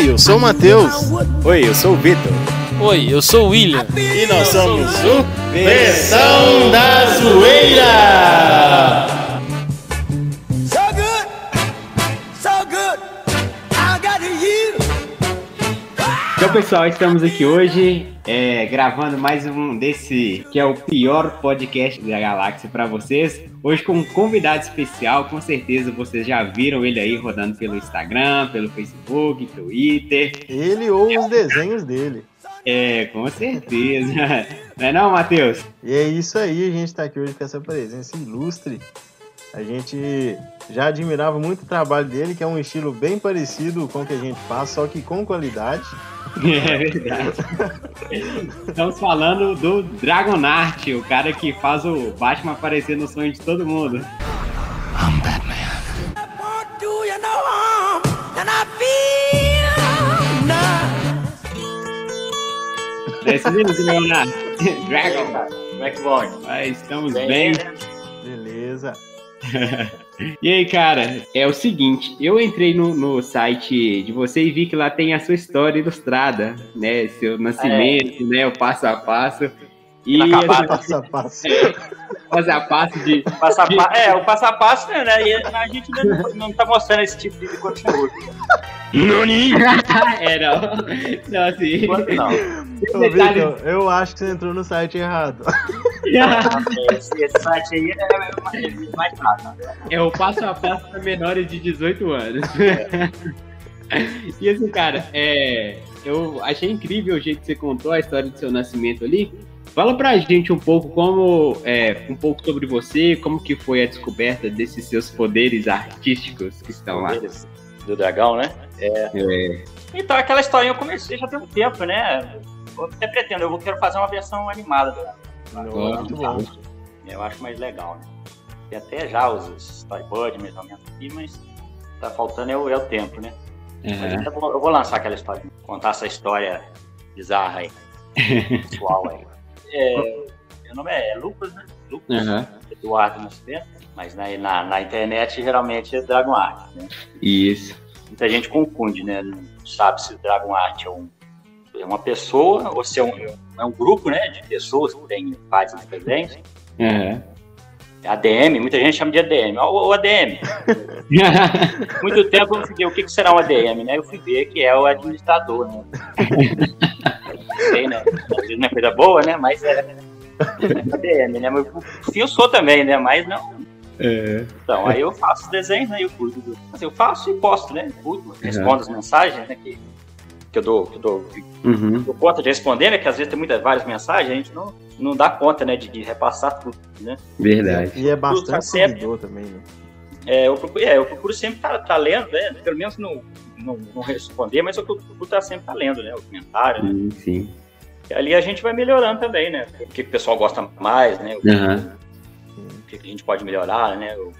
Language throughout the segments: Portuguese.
Oi, eu sou o Matheus. Oi, eu sou o Vitor. Oi, eu sou o William. E nós somos o Versão da Zoeira. Então, pessoal, estamos aqui hoje é, gravando mais um desse que é o pior podcast da galáxia para vocês. Hoje com um convidado especial, com certeza vocês já viram ele aí rodando pelo Instagram, pelo Facebook, Twitter. Ele ou os desenhos dele. É, com certeza. Não é não, Matheus? E é isso aí, a gente tá aqui hoje com essa presença ilustre. A gente já admirava muito o trabalho dele, que é um estilo bem parecido com o que a gente faz, só que com qualidade. É verdade. Estamos falando do Dragonart, o cara que faz o Batman aparecer no sonho de todo mundo. Won't do you no harm, and I feel nice. Desce mesmo, Dragonart. Dragon. Como é que? Mas estamos Bem, bem. Beleza. E aí, cara, é o seguinte, eu entrei no, no site de você e vi que lá tem a sua história ilustrada, né? Seu nascimento, né? O passo a passo. E Passo a passo. passo a passo de. Passo a pa- É, o passo a passo, né? E a gente não, não tá mostrando esse tipo de conteúdo. é, não. Não, assim. Enquanto não. Ô, Vitor, eu acho que você entrou no site errado. Esse, esse site aí é mais, mais? É o passo a passo para menores de 18 anos. e assim, cara, é, eu achei incrível o jeito que você contou a história do seu nascimento ali. Fala pra gente um pouco como, é, um pouco sobre você, como que foi a descoberta desses seus poderes artísticos que estão lá. Do dragão, né? É, Então, aquela historinha eu comecei já tem um tempo, né? Eu até pretendo, eu quero fazer uma versão animada do dragão. Bom. Eu acho mais legal, né? Tem até já os storyboards, mais ou menos aqui, mas tá faltando é o, é o tempo, né? Mas é, eu, vou, eu vou lançar aquela história, contar essa história bizarra aí, pessoal aí. É, meu nome é Lucas, né? Lucas aham, Eduardo Nascimento, mas na, na, na internet geralmente é Dragon Art, né? isso. Muita gente confunde, né? Não sabe se o Dragon Art é, um, é uma pessoa ou se é um, é um grupo, né? De pessoas que têm vários desenhos. Aham. ADM, muita gente chama de ADM. Ó, o ADM. Muito tempo eu ver o que, que será um ADM, né? Eu fui ver que é o administrador, né? Sei, né? Às vezes não é coisa boa, né? Mas é ADM, né? Mas o fio sou também, né? Mas não. É, Então, aí eu faço desenhos, né? Eu do... assim, eu faço e posto, né? Cuido, respondo as mensagens, né? Que, que eu dou, que eu dou, uhum, dou conta de responder, né? Que às vezes tem muitas, várias mensagens, a gente não, não dá conta, né? De, de repassar tudo, né? verdade. E é Tá bastante seguidor também, né? É, eu procuro, é, eu procuro sempre estar tá, lendo, né? Pelo menos não, não, não responder, mas eu procuro estar sempre tá lendo, né? O comentário, né? Sim, sim. E ali a gente vai melhorando também, né? O que o pessoal gosta mais, né? O Aham. que a gente pode melhorar, né? O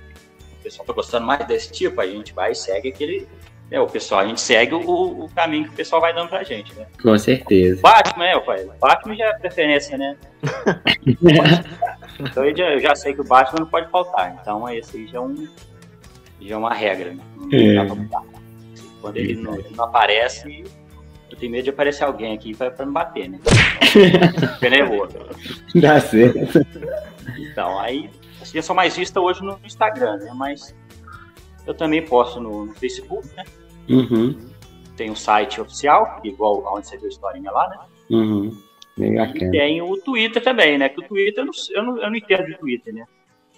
pessoal tá gostando mais desse tipo, a gente vai e segue aquele. né, o pessoal, a gente segue o, o caminho que o pessoal vai dando pra gente, né? Com certeza. Batman, é, pai. Batman já é preferência, né? então eu já, eu já sei que o Batman não pode faltar. Então esse aí já é, um, já é uma regra, né? Não É. dá pra mudar. Quando ele não, ele não aparece, eu tenho medo de aparecer alguém aqui pra, pra me bater, né? Fica nervoso. Dá certo. Então, aí, assim, eu sou mais vista hoje no Instagram, né? Mas eu também posto no, no Facebook, né? Uhum, Tem um site oficial, igual onde você viu a historinha lá, né? uhum. E tem o Twitter também, né? Que o Twitter, eu não, eu não, eu não entendo de Twitter, né?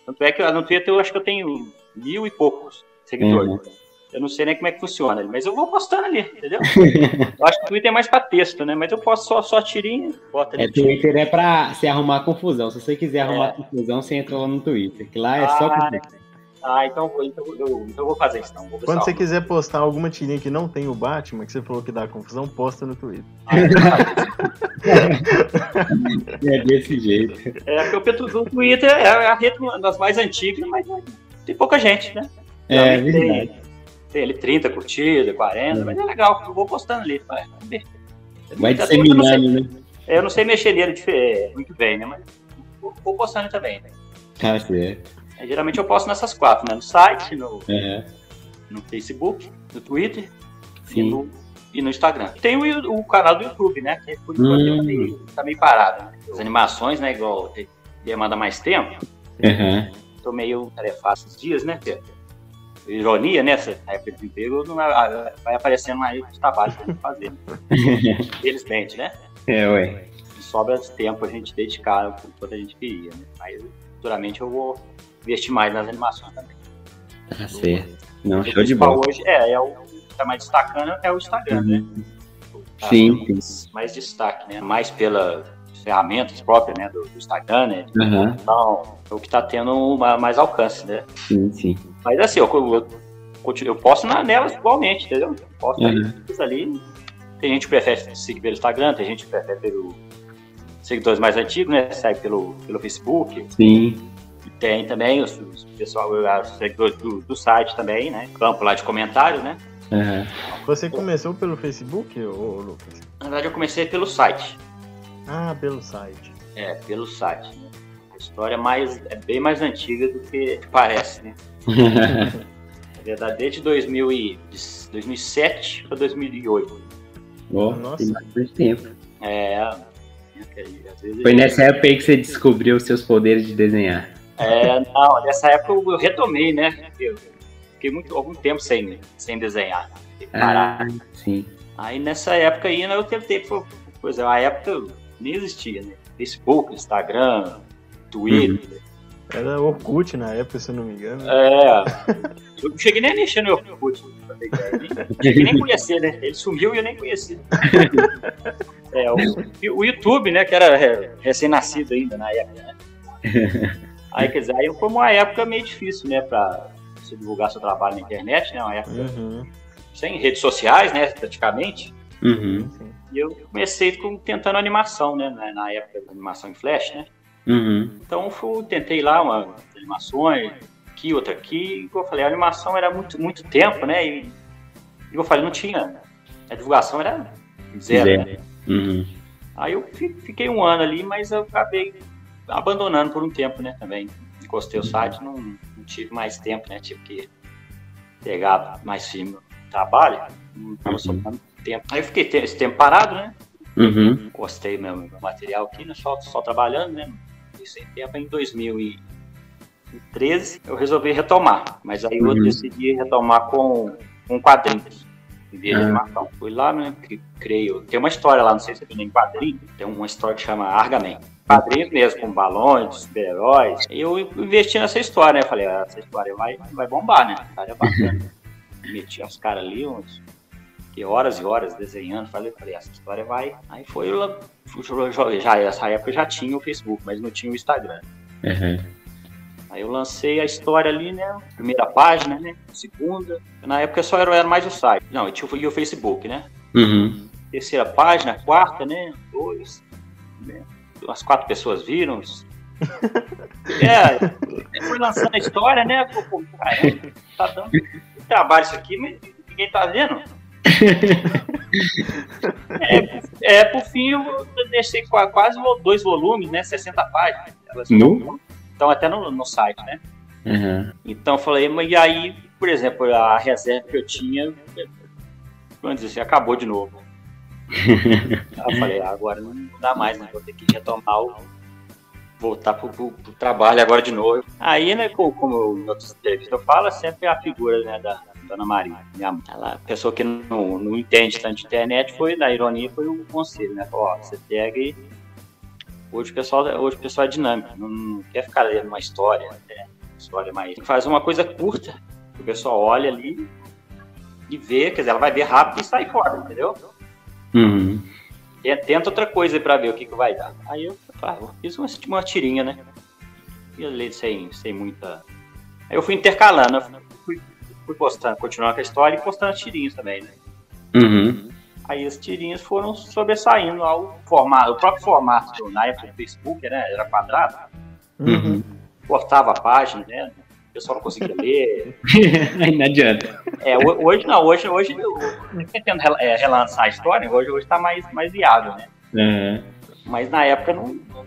Tanto é que no Twitter eu acho que eu tenho mil e poucos seguidores. Uhum. Eu não sei nem como é que funciona ali, mas eu vou postando ali, entendeu? eu acho que o Twitter é mais pra texto, né? Mas eu posto só, só tirinha, bota ali É. Twitter é pra se arrumar confusão. Se você quiser arrumar É. confusão, você entra lá no Twitter. Que lá é só Ah, confusão. Ah, então, eu- então, eu, então eu vou fazer isso, então. Vou Quando você quiser postar alguma tirinha que não tem o Batman, que você falou que dá confusão, posta no Twitter. É desse jeito. É, porque o Twitter é a rede das mais antigas, mas tem pouca gente, né? É Geralmente verdade. Tem, ali 30 curtidas, 40, mas é legal, eu vou postando ali. Vai. Vai sei- disseminando, né? Eu não sei mexer nele é, muito bem, né? Mas vou, vou postando também. Né? Tá certo. É, geralmente eu posto nessas quatro, né? No site, no, Aham. no Facebook, no Twitter e no, e no Instagram. Tem o, o canal do YouTube, né? Que por enquanto Hum. tá meio- tá meio parado. Né? As animações, né? Igual demanda mais tempo. Aham. Tô meio tarefado esses dias, né? Porque Ironia, né? Essa época de emprego não vai aparecendo mais os trabalhos pra gente fazer. né? Felizmente, né? É, ué. Sobra tempo a gente dedicar o quanto a gente queria, né? Mas futuramente eu vou investir mais nas animações também. Tá certo. Não, O show de bola. hoje é, é o que tá mais destacando é o Instagram, né? Tá Sim, dando Mais destaque, né? Mais pelas ferramentas próprias, né? Do, do Instagram, né? Aham. Então, é o que tá tendo uma- mais alcance, né? Sim, sim. Mas assim, eu, eu, continuo- eu posto na, nelas igualmente, entendeu? Eu Posto aí, Uhum. ali. Tem gente que prefere seguir pelo Instagram, tem gente que prefere pelo seguidores mais antigos, né? Segue pelo, pelo Facebook. Sim. E tem também os, os pessoal, os seguidores do, do site também, né? Campo lá de comentários, né? Aham. Você começou pelo Facebook, ô Lucas? Na verdade, eu comecei pelo site. Ah, pelo site. É, pelo site. Né? A história é mais, é bem mais antiga do que parece, né? Na verdade, desde 2000 e, 2007 para 2008. Ó, Nossa. tem bastante tempo. É, às vezes Foi nessa época aí que você descobriu os seus poderes de desenhar. É, não, nessa época eu retomei, né? Eu fiquei muito, algum tempo sem, sem desenhar. sem parar. Ah, sim. Aí nessa época aí né, eu tentei, foi, coisa, a época nem existia, né? Facebook, Instagram, Twitter. Era Orkut na época, se eu não me engano. É. Eu não cheguei nem a mexer no Orkut, ideia, nem- não cheguei nem conhecer, né? Ele sumiu e eu nem conheci. É, o, o YouTube, né, que era re- recém-nascido ainda na época, né? Aí, quer dizer, aí foi uma época meio difícil, né, pra você divulgar seu trabalho na internet, né? Uma época Uhum. sem redes sociais, né, praticamente. Uhum. E eu comecei com, tentando animação, né, na, na época da animação em flash, né? Uhum. Então fui, tentei lá umas animações, aqui, outra aqui, e eu falei, a animação era muito, muito tempo, né? E, e eu falei, não tinha. A divulgação era zero. Zero. né? Uhum. Aí eu fi- fiquei um ano ali, mas eu acabei abandonando por um tempo, né? Também. Encostei o site, não, não tive mais tempo, né? Tive que pegar mais firme trabalho, não estava Uhum. sobrando tempo. Aí eu fiquei esse tempo parado, né? Uhum. Postei meu, meu material aqui, né? Só, só trabalhando, né? E sem tempo em 2013 eu resolvi retomar. Mas aí eu Uhum. decidi retomar com, com quadrinhos. Em vez de Ah. animação. Fui lá, né? que Creio. Tem uma história lá, não sei se você viu em quadrinho. Tem uma história que chama Argaman. Quadrinhos mesmo, com balões, super-heróis. E eu investi nessa história, né? Falei, ah, essa história vai, vai bombar, né? A história é bacana. Meti os caras ali, uns que horas e horas desenhando. Falei, falei, essa história vai. Aí foi. Já, essa época já tinha o Facebook, mas não tinha o Instagram. Uhum. Aí eu lancei a história ali, né? Primeira página, né? Segunda. Na época só era, era mais o site. Não, e tinha o- e o Facebook, né? Uhum. Terceira página, quarta, né? Dois. Né? As quatro pessoas viram. É, eu fui lançando a história, né? Pô, pô, caramba, tá dando trabalho isso aqui, mas ninguém tá vendo. É, é, por fim eu deixei qua- quase dois volumes, né? 60 páginas. Nu? estão até no, no site, né? Uhum. Então eu falei, mas e aí, por exemplo, a reserva que eu tinha, vamos dizer assim, acabou de novo. eu falei, ah, agora não dá mais, né? Vou ter que retomar o. voltar pro, pro- pro trabalho agora de novo. Aí, né, co- como eu, em outras entrevistas eu falo, é sempre a figura né, da Dona Maria, minha mãe. Ela, a pessoa que não, não entende tanto de internet foi, da ironia, foi o conselho, né? Falou, ó, você pega e. Hoje o pessoal, hoje o pessoal é dinâmico, não, não quer ficar lendo uma história, né? História mais. Faz uma coisa curta, o pessoal olha ali e vê, quer dizer, ela vai ver rápido e sai fora, entendeu? Uhum. E Tenta outra coisa aí pra ver o que, que vai dar. Aí eu, ah, eu fiz uma, uma tirinha, né? E eu li sem, sem muita. Aí eu fui intercalando, eu fui, postando, continuando com a história e postando as tirinhas também, né? Uhum. Aí as tirinhas foram sobressaindo ao formato, o próprio formato do, na época do Facebook, né? Era quadrado, Uhum. cortava a página, né? O pessoal não conseguia ler. Aí não adianta. É, ho- hoje não, hoje, hoje eu tentando é, relançar a história, hoje, hoje tá mais, mais viável, né? Uhum. Mas na época não, não-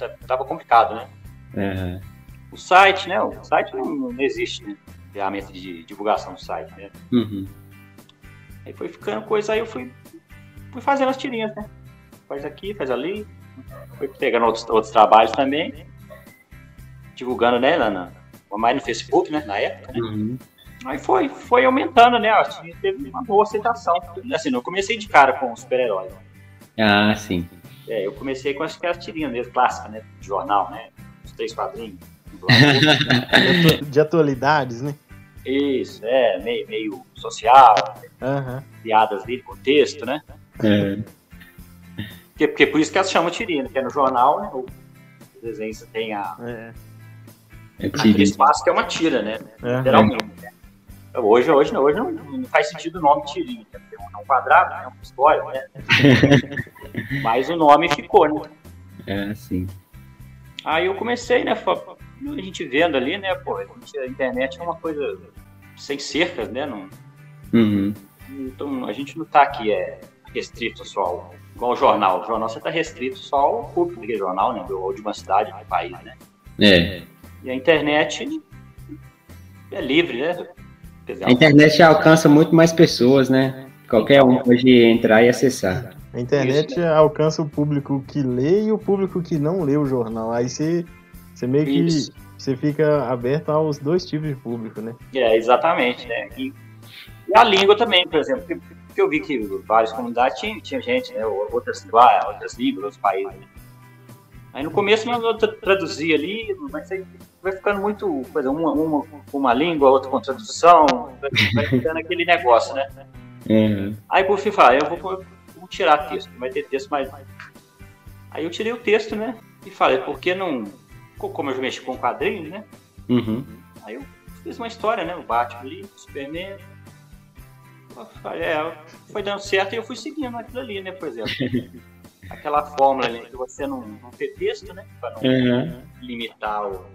não- tava complicado, né? Uhum. O site, né? O site não, não existe, né? Ferramenta de divulgação do site, né? Uhum. Aí foi ficando coisa, aí eu fui, fui fazendo as tirinhas, né? Faz aqui, faz ali. Fui pegando outros, outros trabalhos também. Divulgando, né, na, na, mais no Facebook, né, na época, né? Uhum. Aí foi, foi aumentando, né? Acho que teve uma boa aceitação. Assim, não comecei de cara com super-heróis. Ah, sim. É, eu comecei com as, as tirinhas mesmo, clássicas, né? De jornal, né? Os três quadrinhos. De atu- De atualidades, né? Isso, é, meio, meio social, Aham. piadas ali, contexto, né? É. Porque, porque por isso que elas chamam tirinha, né? Que é no jornal, né? O desenho você tem a, É. É aquele espaço que é uma tira, né? Aham. Literalmente. né? Hoje, hoje, não, hoje não, não faz sentido o nome tirinha. né? Porque É um quadrado, é uma história, né? Mas o nome ficou, né? É, sim. Aí eu comecei, né? A gente vendo ali, né? Pô, a, gente- a internet é uma coisa sem cercas, né? Não, Uhum. então a gente não tá aqui é, restrito só ao, igual o jornal. O jornal você tá restrito só ao público daquele jornal, né? Ou de uma cidade, de um país, né? É. E a internet é livre, né? Dizer, A internet alcança muito mais pessoas, né? Qualquer um pode entrar e acessar. A internet alcança o público que lê e o público que não lê o jornal. Aí você, você meio que você fica aberto aos dois tipos de público, né? É, exatamente, né? E, e a língua também, por exemplo, porque, porque eu vi que várias comunidades tinham, tinha gente, né? Outras, outras línguas, outros países. Né? Aí no começo eu tra- traduzia ali, mas aí vai ficando muito coisa, uma, uma com uma língua, outra com tradução, vai, ficando aquele negócio, né? Uhum. Aí por fim falei, eu vou, vou tirar texto, vai ter texto mais. Aí eu tirei o texto, né? E falei, por que não. Como eu mexi com quadrinhos, né? Uhum. Aí eu fiz uma história, né? O Batman ali, o Superman. Falei, É, foi dando certo e eu fui seguindo aquilo ali, né? Por exemplo. Aquela fórmula ali de você não, não ter texto, né? Pra não Uhum. limitar o.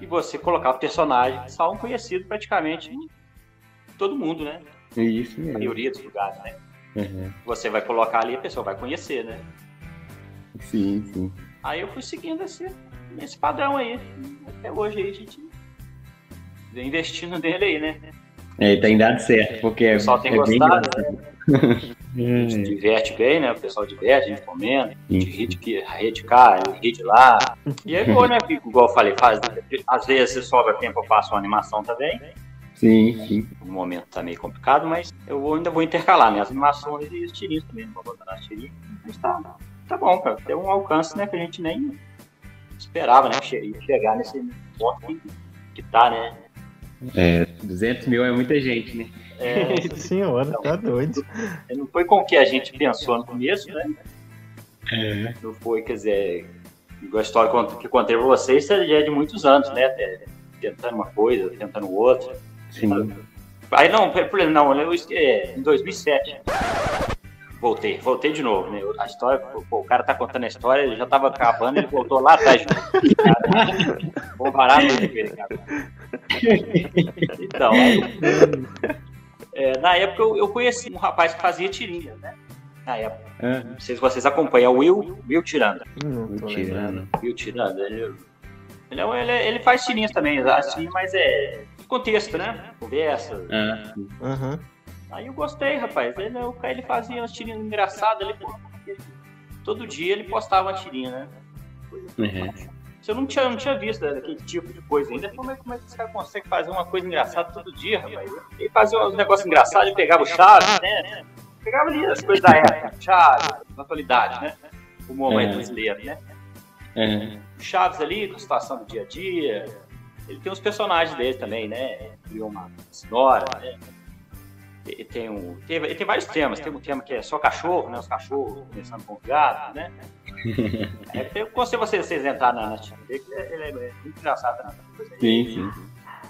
E você colocar o personagem, que são conhecido praticamente em todo mundo, né? Isso Na mesmo. maioria dos lugares, né? Uhum. Você vai colocar ali, a pessoa vai conhecer, né? Sim, sim. Aí eu fui seguindo esse, esse padrão aí. Até hoje aí a gente vem investindo nele aí, né? É, tem dado certo, porque é, pessoal tem é bem gostado, engraçado. Se É. diverte bem, né? O pessoal diverte, a gente comenta, a gente ri de, ri de cá, ri de lá. E aí, pô, né? Fico, igual eu falei, faz, às vezes sobra tempo eu faço uma animação também. Sim, sim. No momento tá meio complicado, mas eu vou- ainda vou intercalar, né? As animações e os tirinhos também, não vou abandonar as tirinhas. Mas tá, tá bom, cara. Tem um alcance, né? Que a gente nem esperava, né? Che- ia chegar nesse ponto que, que tá, né? É, 200 mil é muita gente, né? É, Nossa senhora, tá doido. não foi com o que a gente pensou no começo, né? É. Não foi, quer dizer, igual a história que eu- contei pra vocês, já é de muitos anos, né? Tentando uma coisa, tentando outra. Sim. Aí não, por exemplo, não, eu, é, em 2007. Voltei, voltei de novo, né? A história, pô, o cara tá contando a história, ele já tava acabando, ele voltou lá atrás. de novo. Cara, Vamos parar no ver, cara. Então, é, na época eu, eu conheci um rapaz que fazia tirinha, né? Na época. Ah, Não sei se vocês acompanham, é o Will, Will Tiranda. Tô lembrando. tirando. Will Tiranda, ele, ele, é um- ele, ele faz tirinhas também, assim, mas é contexto, né? Conversa, Ah, Aham. Aí eu gostei, rapaz. Ele, o cara, ele fazia umas tirinhas engraçadas ali. Todo dia ele postava uma tirinha, né? Uhum. Eu não tinha, não tinha visto né, aquele tipo de coisa ainda. Como é, como é que esse cara consegue fazer uma coisa engraçada todo dia, rapaz? Ele fazia uns negócios engraçados, ele pegava o Chaves, né? Pegava ali as coisas da época, Chaves, da atualidade, né? O momento É. brasileiro, né? É. Chaves ali, com a situação do dia a dia. Ele tem os personagens dele também, né? Criou uma senhora, né? Ele tem, um, tem, tem vários temas. Tem um tema que é só cachorro, né? Os cachorros começando com os gatos, né? É, eu aconselho vocês, vocês entrarem na dele, que ele é, ele é muito engraçado. Né? Sim, sim.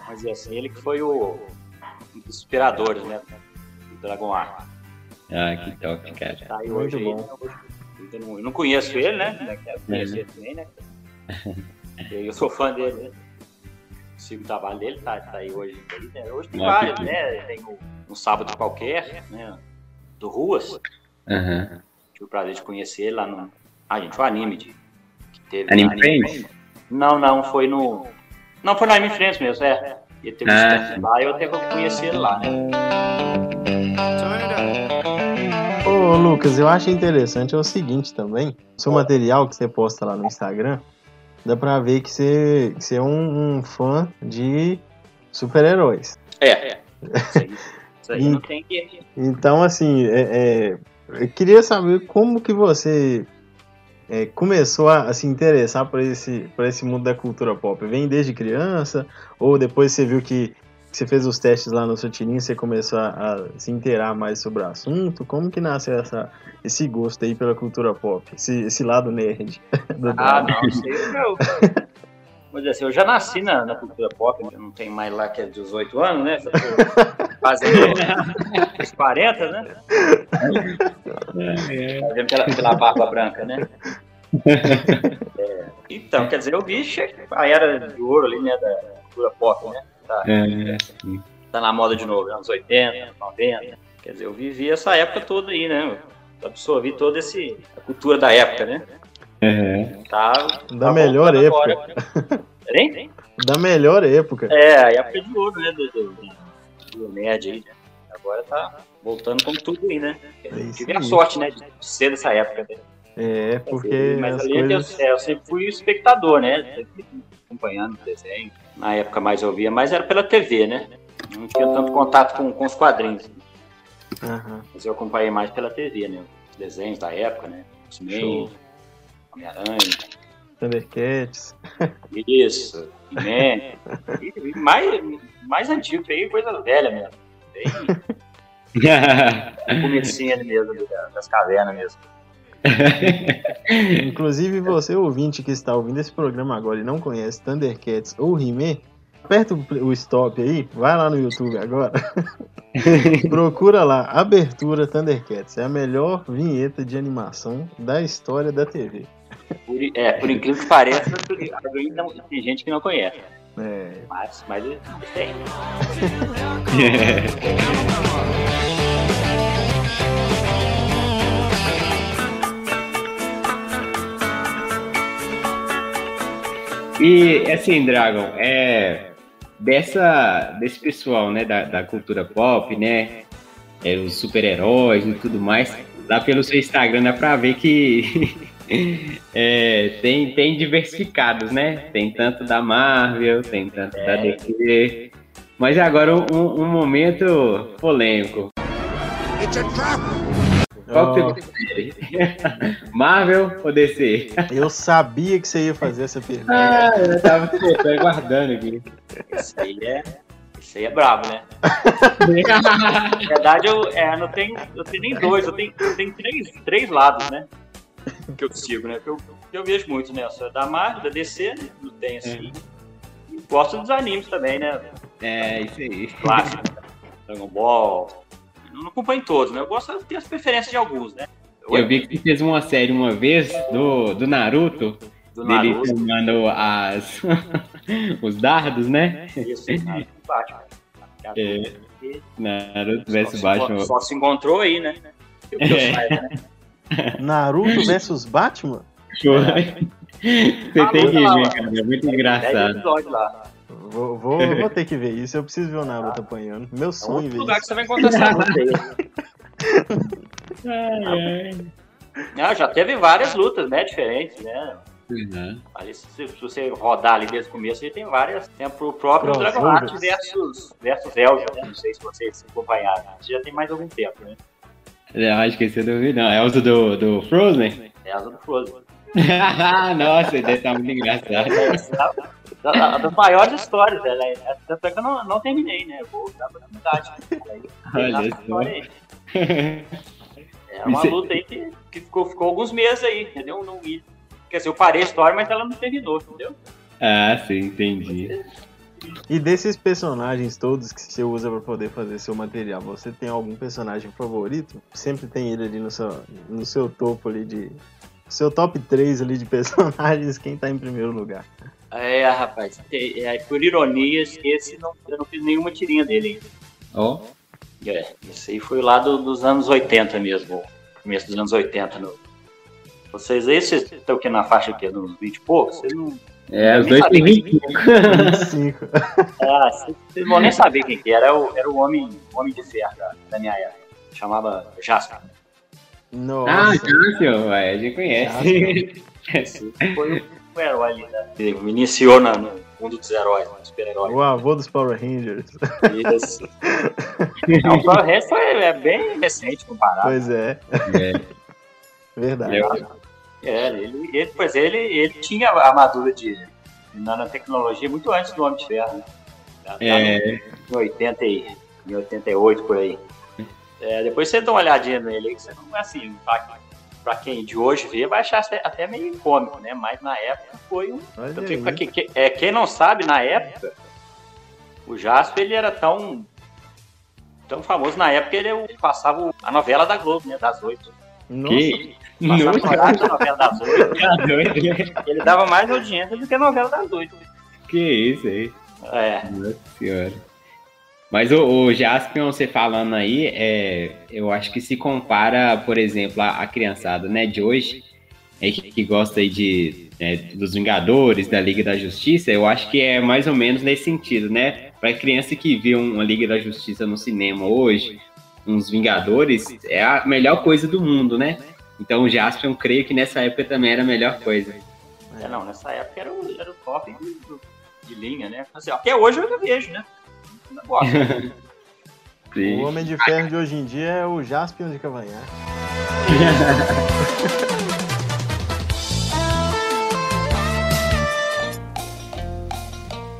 Mas assim, ele que foi o, um dos inspiradores, né? Do Dragon Art. Ah, que top, cara. Tá aí Muito hoje aí, bom. né? Eu não, eu não conheço ele, né? Quero conhecer ele também, né? Eu sou fã dele, né? Sigo o trabalho dele, tá, tá aí hoje. Né? Hoje tem Ah, vários, que- né? Tem o, um sábado qualquer, né? Do Ruas. Aham. Tive o prazer de conhecer ele lá no. Ah, gente, o anime de. Que teve Anime no Friends? Não, não, foi no. Não, foi no Anime Friends mesmo, é. Ter um Ah, stand lá e eu até conheci ele lá, né? Ô, Lucas, eu acho interessante é o seguinte também. O seu material que você posta lá no Instagram, dá pra ver que você, que você é um, um fã de super-heróis. É, é. Isso aí, isso aí não tem que. Então, assim, é, é, eu queria saber como que você é, começou a, a se interessar por esse, por esse mundo da cultura pop. Vem desde criança? Ou depois você viu que você fez os testes lá no seu tirinho, você começou a, a se inteirar mais sobre o assunto? Como que nasceu essa, esse gosto aí pela cultura pop? Esse, esse lado nerd? do Ah, drama? não, isso aí eu. Vou dizer assim, eu já nasci na, na cultura pop, eu não tenho mais lá que é 18 anos, né? Fazendo os 40, né? Fazendo pela, pela barba branca, né? É, então, quer dizer, eu vi che- a era de ouro ali, né? Da cultura pop, né? Tá, É, tá na moda de novo, anos 80, 90. Quer dizer, eu vivi essa época toda aí, né? Eu absorvi toda esse, a cultura da época, né? é. Tá, Da tá melhor época. agora. Hein? Da melhor época. É, a época de ouro, né? Do, do, do nerd aí, né? Agora tá voltando com tudo aí, né? É Tive a sorte, né? De ser dessa época. Né? É, porque Mas as ali coisas... eu, é, eu sempre fui espectador, né? Sempre acompanhando o desenho. Na época mais eu via, mas era pela TV, né? Não tinha tanto contato com, com os quadrinhos. Aham. Mas eu acompanhei mais pela TV, né? Os desenhos da época, né? Os. Men, Homem-Aranha. Thundercats. Isso, He-Man. E- e mais, mais antigo, aí coisa velha mesmo. Bem comecinho ali mesmo, da- das cavernas mesmo. Inclusive, você ouvinte que está ouvindo esse programa agora e não conhece Thundercats ou He-Man, aperta o stop aí, vai lá no YouTube agora, procura lá, Abertura Thundercats. É a melhor vinheta de animação da história da TV. Por, é, por incrível que pareça, ainda tem gente que não conhece. É, Mas, mas tem. E assim, Dragon, é dessa desse pessoal, né, da, da cultura pop, né, é, os super-heróis e tudo mais, lá pelo seu Instagram dá pra ver que é, tem tem diversificados, né? Tem tanto da Marvel, tem tanto da DC. Mas agora um, um momento polêmico. Qual que Ó, você prefere? Marvel ou DC? eu sabia que você ia fazer essa pergunta. Ah, eu tava esperando, guardando aqui. Isso aí é. Isso aí é brabo, né? Na verdade, eu, é, não tenho, eu tenho nem dois, eu tenho, eu tenho três, três lados, né? Que eu sigo, né? Que eu, que eu vejo muito, né? Sou da Marvel, da DC, né? Não tem assim. E gosto dos animes também, né? É, isso aí. Clássico. Dragon Ball. Eu não acompanho todos, né? Eu gosto de ter as preferências de alguns, né? Eu vi que você fez uma série uma vez do, do Naruto, do dele Naruto. filmando as, os dardos, né? Isso, Naruto e Batman. É. Naruto se- Batman. Só se encontrou aí, né? Eu É. saiba, né? Naruto versus Batman? Show. Você Ah, tem que ver, cara. É muito engraçado. lá. Vou, vou, vou ter que ver isso. Eu preciso ver o Naruto apanhando. Meu É sonho ver lugar que isso. você vai encontrar essa luta. Ah, já teve várias lutas, né? Diferentes, né? Uhum. Ali, se, se você rodar ali desde o começo, ele tem várias. Tem pro próprio Crossovers. Dragonheart versus, versus Zelda, né? Não sei se vocês acompanharam. Isso já tem mais algum tempo, né? Eu acho que esse eu não vi, não. É o do, do Frozen? É asa do Frozen. Nossa, ele deve estar muito engraçado. Uma da- das maiores histórias, né? É, Tanto é que eu não, não terminei, né? Eu vou dar oportunidade. Aí, Olha essa só. história aí. É uma Isso luta aí que, que ficou, ficou alguns meses aí, entendeu? Não, e- quer dizer, eu parei a história, mas ela não terminou, entendeu? Ah, sim, entendi. E desses personagens todos que você usa pra poder fazer seu material, você tem algum personagem favorito? Sempre tem ele ali no seu, no seu topo ali de. Seu top 3 ali de personagens, quem tá em primeiro lugar? É, rapaz, é, é, por ironia, esse não, eu não fiz nenhuma tirinha dele ainda. Ó, É, esse aí foi lá do- dos anos 80 mesmo, começo dos anos 80. No... Vocês aí, vocês estão aqui na faixa aqui, nos 20 e poucos, vocês não, É, os dois têm sabia 25. 25. Ah, vocês vocês vão nem saber quem que era. Era o, era o homem, o homem de ferro da, da minha época. Chamava Jasper. Ah, Nossa. Cássio, ué, a gente conhece. Esse foi o herói ali, né? Me iniciou na- no mundo dos heróis, né? super-heróis. o avô dos Power Rangers. Isso. Não, o Power Rangers foi- é bem recente comparado. Pois é, É, verdade. É, ele, ele, pois ele, ele tinha a armadura de nanotecnologia muito antes do Homem de Ferro, né? Tá é, Em 80 e, em 88, por aí. É, depois você dá uma olhadinha nele aí, que você não é assim, pra, pra quem de hoje vê, vai achar até, meio cômico, né? Mas na época foi um. Aí. aqui, que- é, quem não sabe, na época, o Jasper ele era tão. tão famoso na época, ele, ele passava a novela da Globo, né? Das oito. Nossa, que... Passava Nossa, da novela das oito. Ele dava mais audiência do que a novela das oito. Que isso aí. É. Nossa senhora. Mas o, o Jaspion, você falando aí, é, eu acho que se compara, por exemplo, a, a criançada né, de hoje, é, que, que gosta aí de, né, dos Vingadores, da Liga da Justiça, eu acho que é mais ou menos nesse sentido, né? Pra criança que vê um, uma Liga da Justiça no cinema hoje, uns Vingadores, é a melhor coisa do mundo, né? Então o Jaspion, creio que nessa época também era a melhor coisa. É, não, nessa época era o, era o top de, linha, né? Assim, até hoje eu ainda vejo, né? Ainda gosto. o Homem de Ferro de hoje em dia é o Jaspion de Cavanhaque.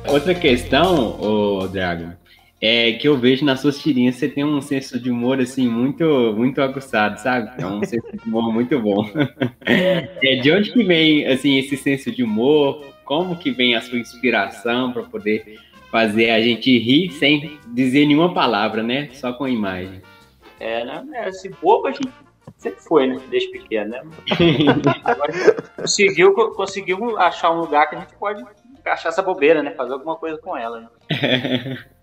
Outra questão, ô Dragon, é que eu vejo nas suas tirinhas você tem um senso de humor assim muito muito aguçado, sabe? É um senso de humor muito bom. É, de onde que vem assim esse senso de humor? Como que vem a sua inspiração para poder fazer a gente rir sem dizer nenhuma palavra, né? Só com a imagem. É, né? É, Esse bobo a gente sempre foi, né? Desde pequeno, né? Agora conseguiu, conseguiu achar um lugar que a gente pode encaixar essa bobeira, né? Fazer alguma coisa com ela, né?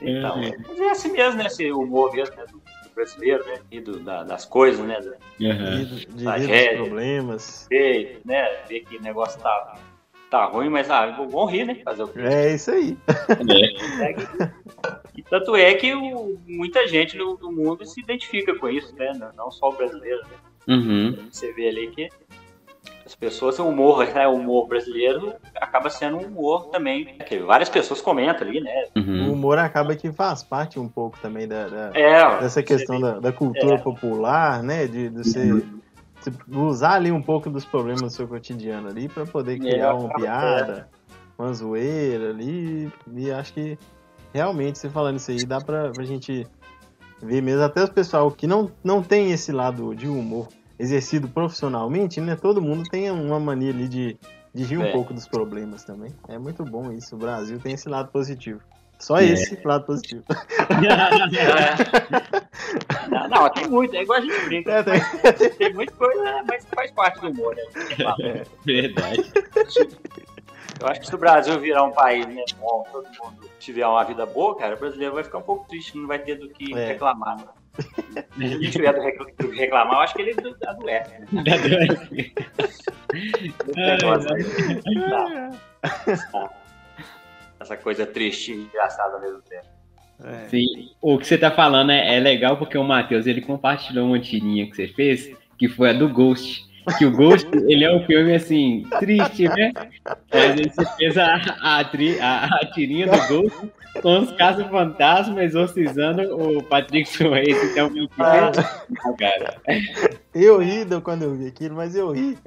Então, mas é assim mesmo, né? Esse humor mesmo, né? Do do brasileiro, né? E do, da- das coisas, né? Aham. De, de dos problemas. ver, né? Ver que o negócio tá, tá ruim, mas ah, vamos rir, né? Fazer o quê? É isso aí. E tanto é que o- muita gente no, no mundo se identifica com isso, né? Não- só o brasileiro, né? Uhum. Você vê ali que as pessoas, o humor, né? O humor brasileiro acaba sendo um humor também. Que várias pessoas comentam ali, né? O Uhum. humor acaba que faz parte um pouco também da, da- É, dessa questão da, da cultura É. popular, né? De, de você, você usar ali um pouco dos problemas do seu cotidiano ali para poder criar uma acaba- piada, uma zoeira ali. E acho que realmente, você falando isso aí, dá pra, pra gente ver mesmo. Até o pessoal que não, não tem esse lado de humor exercido profissionalmente, né? Todo mundo tem uma mania ali de, de rir um É. pouco dos problemas também. É muito bom isso. O Brasil tem esse lado positivo. Só É. esse lado positivo. é. Não, não, tem muito, é igual a gente brinca. É, tem- Tem muita coisa, né, mas faz parte do humor, né? Verdade. Eu acho que se o Brasil virar um país, né, bom, todo mundo tiver uma vida boa, cara, o brasileiro vai ficar um pouco triste, não vai ter do que É. reclamar, né? Se ele tiver do que reclamar, eu acho que ele do- adoece, né? Esse negócio aí. Tá. Essa coisa triste e engraçada ao mesmo tempo. é. Sim, o que você tá falando é, é legal porque o Matheus ele compartilhou uma tirinha que você fez, que foi a do Ghost. Que o Ghost, ele é um filme assim, triste, né? Mas você fez a, a, tri- a, a tirinha do Ghost com os caça-fantasmas exorcizando o Patrick Swayze. Então, um Ah. filme cara. Eu ri do- quando eu vi aquilo, mas eu ri.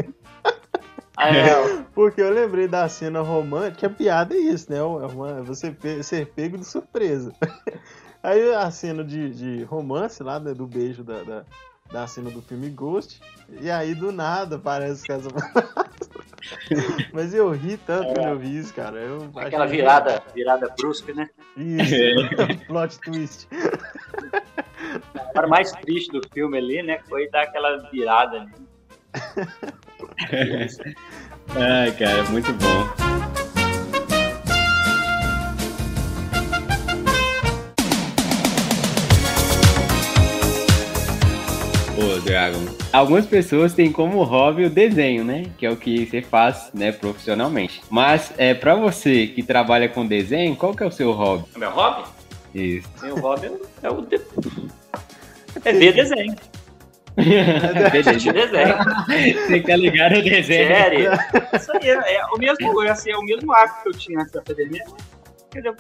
É, Porque eu lembrei da cena romântica, a piada é isso, né? É uma- você pe- ser pego de surpresa. Aí a cena de, de romance lá, né, do beijo da, da, da cena do filme Ghost. E aí do nada parece que essa. Mas eu ri tanto quando eu vi isso, cara. Eu aquela virada, virada brusca, né? Isso, plot twist. A parte mais triste do filme ali, né, foi dar aquela virada ali. Ai, cara, muito bom. Ô, Dragon, algumas pessoas têm como hobby o desenho, né? Que é o que você faz, né, profissionalmente. Mas é para você que trabalha com desenho, qual que é o seu hobby? Meu hobby? Isso. Meu hobby é o de... é ver desenho. Assistir desenho. Você quer ligar o desenho? Sério? Isso aí é, é o mesmo, assim, é o mesmo hábito que eu tinha antes da pandemia. Quer dizer,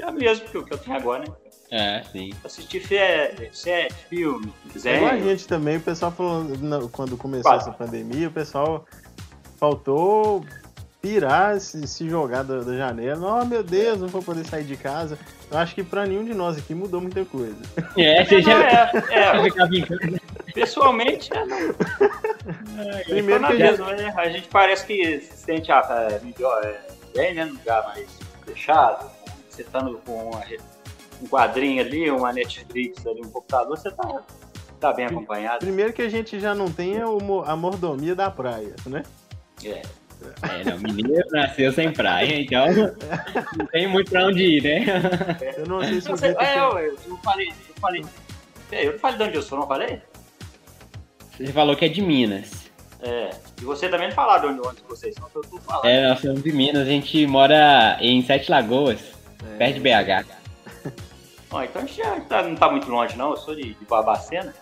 É o mesmo que eu, que eu tenho agora, né? É, sim. Assistir série, filme, É igual a gente também, o pessoal falou, quando começou Quase. essa pandemia, o pessoal faltou pirar, se, se jogar da, da janela. Oh, meu Deus, não vou poder sair de casa. Eu acho que pra nenhum de nós aqui mudou muita coisa. É, você Não, já é, é. pessoalmente, é, não, Primeiro tá que a gente, né? A gente parece que se sente ah, é, melhor, é, bem, né? Num lugar mais fechado. Você tá no, com uma um quadrinho ali, uma Netflix ali, um computador, você tá, tá bem acompanhado. primeiro que a gente já não tem o mo- a mordomia da praia, né? É. É, não, mineiro nasceu sem praia, então não tem muito pra onde ir, né? Eu não sei se Vitor é, eu, eu falei, eu falei. É, eu não falei de onde eu sou, não falei? Você falou que é de Minas. É. E você também não falaram de onde, vocês são, eu tô falando. É, nós somos de Minas, a gente mora em Sete Lagoas, É. perto de BH. Ó, então a gente já tá- não tá muito longe, não. Eu sou de, de Barbacena.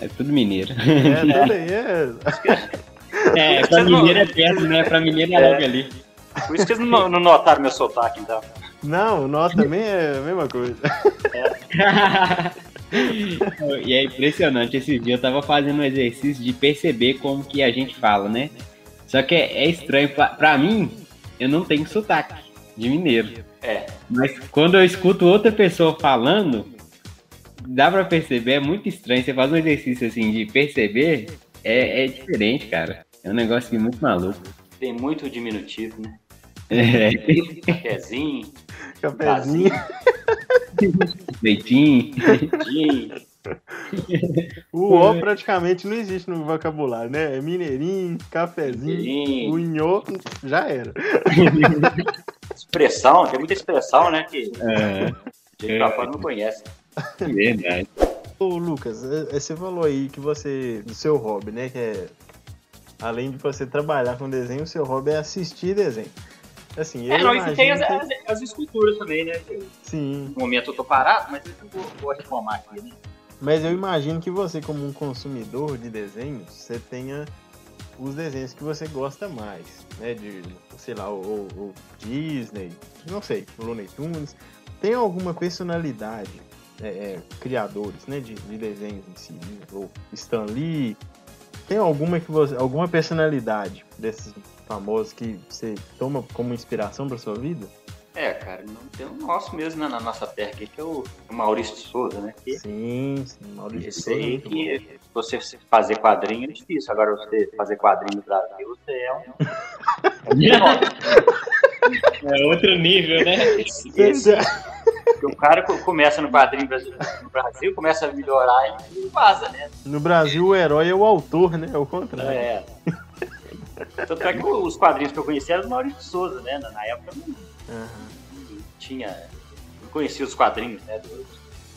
É tudo mineiro. É, tudo aí, é. É, pra mineiro é perto, né? Pra mineiro é logo ali. Por isso que eles não, não notaram meu sotaque, então. Não, o nosso também é a mesma coisa. e é impressionante, esse dia eu tava fazendo um exercício de perceber como que a gente fala, né? Só que é, é estranho, pra, pra mim, eu não tenho sotaque de mineiro. É. Mas quando eu escuto outra pessoa falando, dá pra perceber, é muito estranho. Você faz um exercício assim de perceber, é, é diferente, cara. É um negócio muito maluco. Tem muito diminutivo, né? É, Cafezinho, Cafezinho. leitinho. gin. O O praticamente não existe no vocabulário, né? É mineirinho, cafezinho, Gin. o nhô, já era. Expressão, tem muita expressão, né? Que É, a gente pra fora não conhece. verdade. Ô, Lucas, é- é, você falou aí que você, do seu hobby, né? Que é, além de você trabalhar com desenho, o seu hobby é assistir desenho. Assim, É, não, isso tem as, imagino as, as esculturas também, né? Sim, No momento eu tô parado, mas eu vou, vou arrumar aqui, né? mas eu imagino que você, como um consumidor de desenhos, você tenha os desenhos que você gosta mais, né? De, sei lá, o, Disney, não sei, o Looney Tunes. Tem alguma personalidade, é, é, criadores, né? De, de desenhos em si, ou Stan Lee. Tem alguma que você, alguma personalidade desses famosos que você toma como inspiração para sua vida? É, cara, não tem o nosso mesmo né, na nossa terra aqui, que é o Maurício de Souza, né? Que Sim, sim, Maurício esse Souza é aí muito bom. que você fazer quadrinho é difícil. Agora você fazer quadrinho no Brasil, você é um. É outro nível, né? Esse, esse- porque o cara co- começa no quadrinho no Brasil, começa a melhorar e vaza, né? No Brasil, o herói é o autor, né? É o contrário. É. Tanto é que os quadrinhos que eu conhecia eram do Maurício de Souza, né? Na época eu não, Aham. não tinha. Não conhecia os quadrinhos, né? do-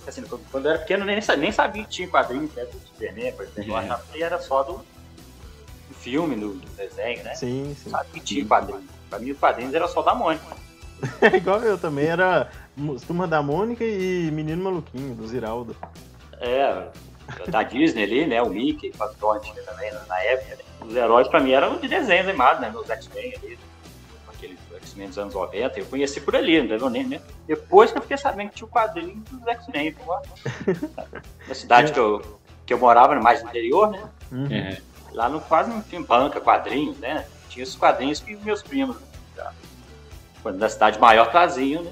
assim, quando eu era pequeno, nem, nem sabia que tinha quadrinhos, né? Do Superman, por exemplo. Eu É. achava que era só do, do filme, do, do desenho, né? Sim, sim. Sabia que tinha quadrinhos. Pra mim, os quadrinhos era só da Mônica. É igual eu também, era Turma da Mônica e Menino Maluquinho, do Ziraldo. É, da Disney ali, né? O Mickey, o Donald também, na época. né? Os heróis pra mim eram de desenhos animados, né? Meus X-Men ali, aqueles X-Men dos anos 90. Eu conheci por ali, não nem, né? Depois que eu fiquei sabendo que tinha o quadrinho dos X-Men. pô. Na cidade que eu, que eu morava, mais no interior, né? Uhum. É. Lá no, quase não tinha banca, quadrinhos, né? Tinha esses quadrinhos que meus primos, quando na cidade maior, traziam, né?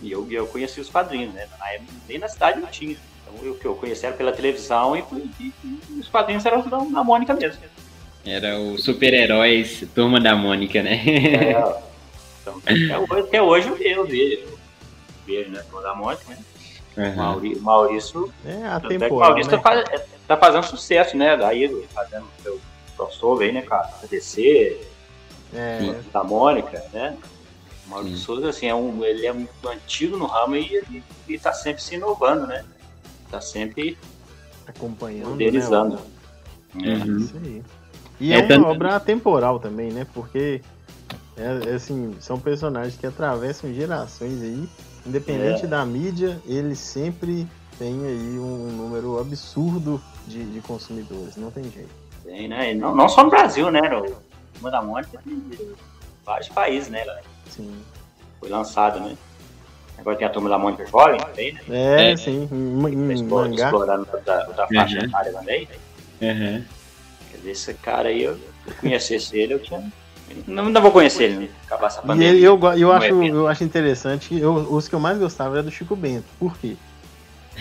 E eu, eu conheci os quadrinhos, né? Na época, nem na cidade não tinha. Então, o que eu conhecia era pela televisão e, e- e os quadrinhos eram da, da Mônica mesmo. Era o super-heróis Turma da Mônica, né? É, então, até hoje, até hoje eu vejo, eu vejo, eu né? Turma da Mônica, né? Aham. Mauri- Maurício É Tanto é que o atemporal, Maurício né? tá, faz- tá fazendo sucesso, né? Daí ele fazendo o seu crossover aí, né? Com a DC, É, da Mônica, né? O Maurício Sim. Souza, assim, é um, ele é muito antigo no ramo e ele, ele tá sempre se inovando, né? Tá sempre acompanhando, modernizando. né? Uhum. Isso aí. E É, é, uma tanto- obra atemporal também, né? Porque é, é assim, são personagens que atravessam gerações aí, independente É. da mídia, eles sempre têm aí um número absurdo de, de consumidores, não tem jeito. Tem, né? E Não, não só no Brasil, né? O Turma da Mônica tem em vários países, né? Sim. Foi lançado, né? Agora tem a Turma da Mônica Jovem também, né? É, É. sim, Tá explorando, mangá. explorando outra, outra faixa Uhum. etária também. Uhum. Quer dizer, esse cara aí, eu, se eu conhecesse ele, eu tinha. Não, não vou conhecer ele, né? Acabar essa E pandemia. ele- eu, eu, é acho, eu acho interessante, eu, os que eu mais gostava era do Chico Bento. Por quê?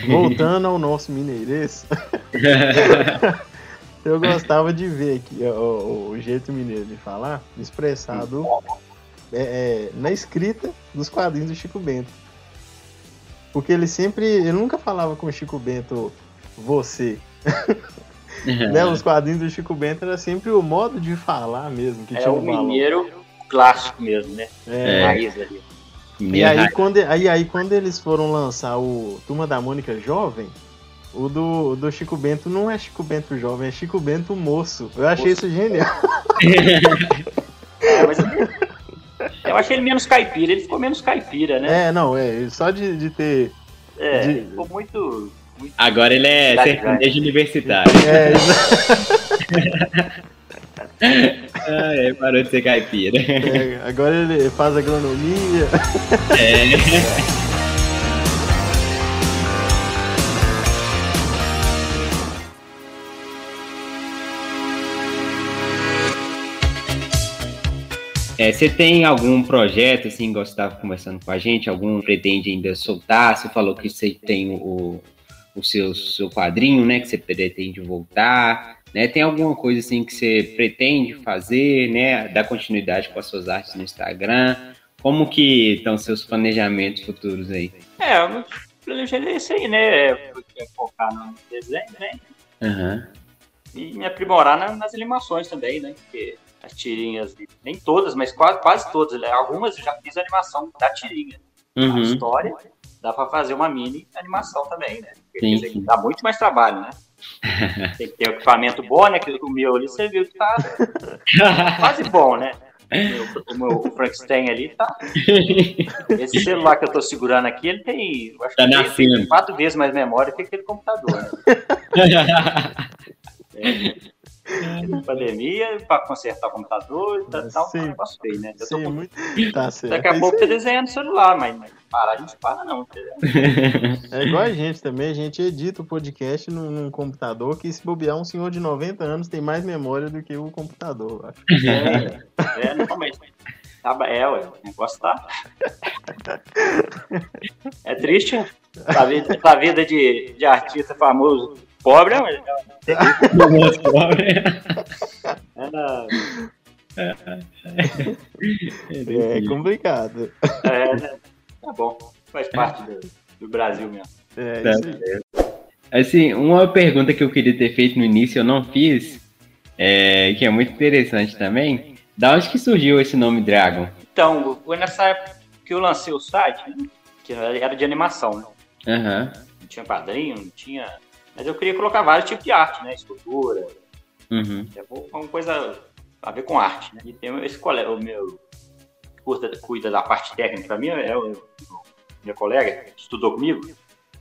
Voltando ao nosso mineirês, eu gostava de ver aqui o, o- o jeito mineiro de falar expressado é, é, na escrita dos quadrinhos do Chico Bento. Porque ele sempre. Ele nunca falava com o Chico Bento você. Né? Os quadrinhos do Chico Bento era sempre o modo de falar mesmo. Que É tinha o um valor. mineiro clássico mesmo, né? É, Raiz ali. E aí quando, aí, aí quando eles foram lançar o Turma da Mônica Jovem, o do, do Chico Bento não é Chico Bento Jovem, é Chico Bento Moço. Eu achei isso genial. É, mas eu achei ele menos caipira, ele ficou menos caipira, né? É, não, é, só de, de ter. É, de- ele ficou muito. muito Agora ele é sertanejo universitário. É, Ah, é, parou de ser caipira. é, agora ele faz agronomia. É, você tem algum projeto, assim, igual você estava conversando com a gente, algum pretende ainda soltar? Você falou que você tem o, o seu, seu quadrinho, né, que você pretende voltar, né? Tem alguma coisa, assim, que você pretende fazer, né, dar continuidade com as suas artes no Instagram? Como que estão seus planejamentos futuros aí? É, eu planejei isso aí, né? É, é focar no desenho, né? Aham. E me aprimorar na- nas animações também, né? Porque as tirinhas, nem todas, mas quase, quase todas, né? algumas eu já fiz animação da tirinha. A Uhum. história, dá pra fazer uma mini animação também, né? Porque, Sim, dizer. Dá muito mais trabalho, né? Tem que ter equipamento bom, né? Que o meu ali, você viu que tá quase bom, né? O meu, o Frankenstein ali tá. Esse celular que eu tô segurando aqui, ele tem. eu acho Tá que tem quatro vezes mais memória que aquele computador. Né? Pandemia, pra consertar o computador, tá, tá um negócio feio, né? Eu Sim, com- muito... Tá certo. Daqui a É pouco isso tá desenhando no celular, mas mas parar a gente para não. entendeu? É igual a gente também, a gente edita o podcast num, num computador que se bobear um senhor de 90 anos tem mais memória do que o computador, eu acho. É, é normalmente. Tá, é, ué, o negócio tá. É triste, né? a vida, a vida de, de artista famoso pobre, mas ela, É complicado. é, né? tá bom, faz parte do, do Brasil mesmo. É Tá. isso aí. Assim, uma pergunta que eu queria ter feito no início, eu não fiz, é, que é muito interessante também. Da onde que surgiu esse nome Dragon? Então, foi nessa época que eu lancei o site, né? que era de animação, né? Aham. Não tinha quadrinho, não tinha. Mas eu queria colocar vários tipos de arte, né? Escultura, Uhum. É uma coisa a ver com arte, né? E tem esse colega, o meu cuida, cuida da parte técnica pra mim, é o, o meu colega que estudou comigo,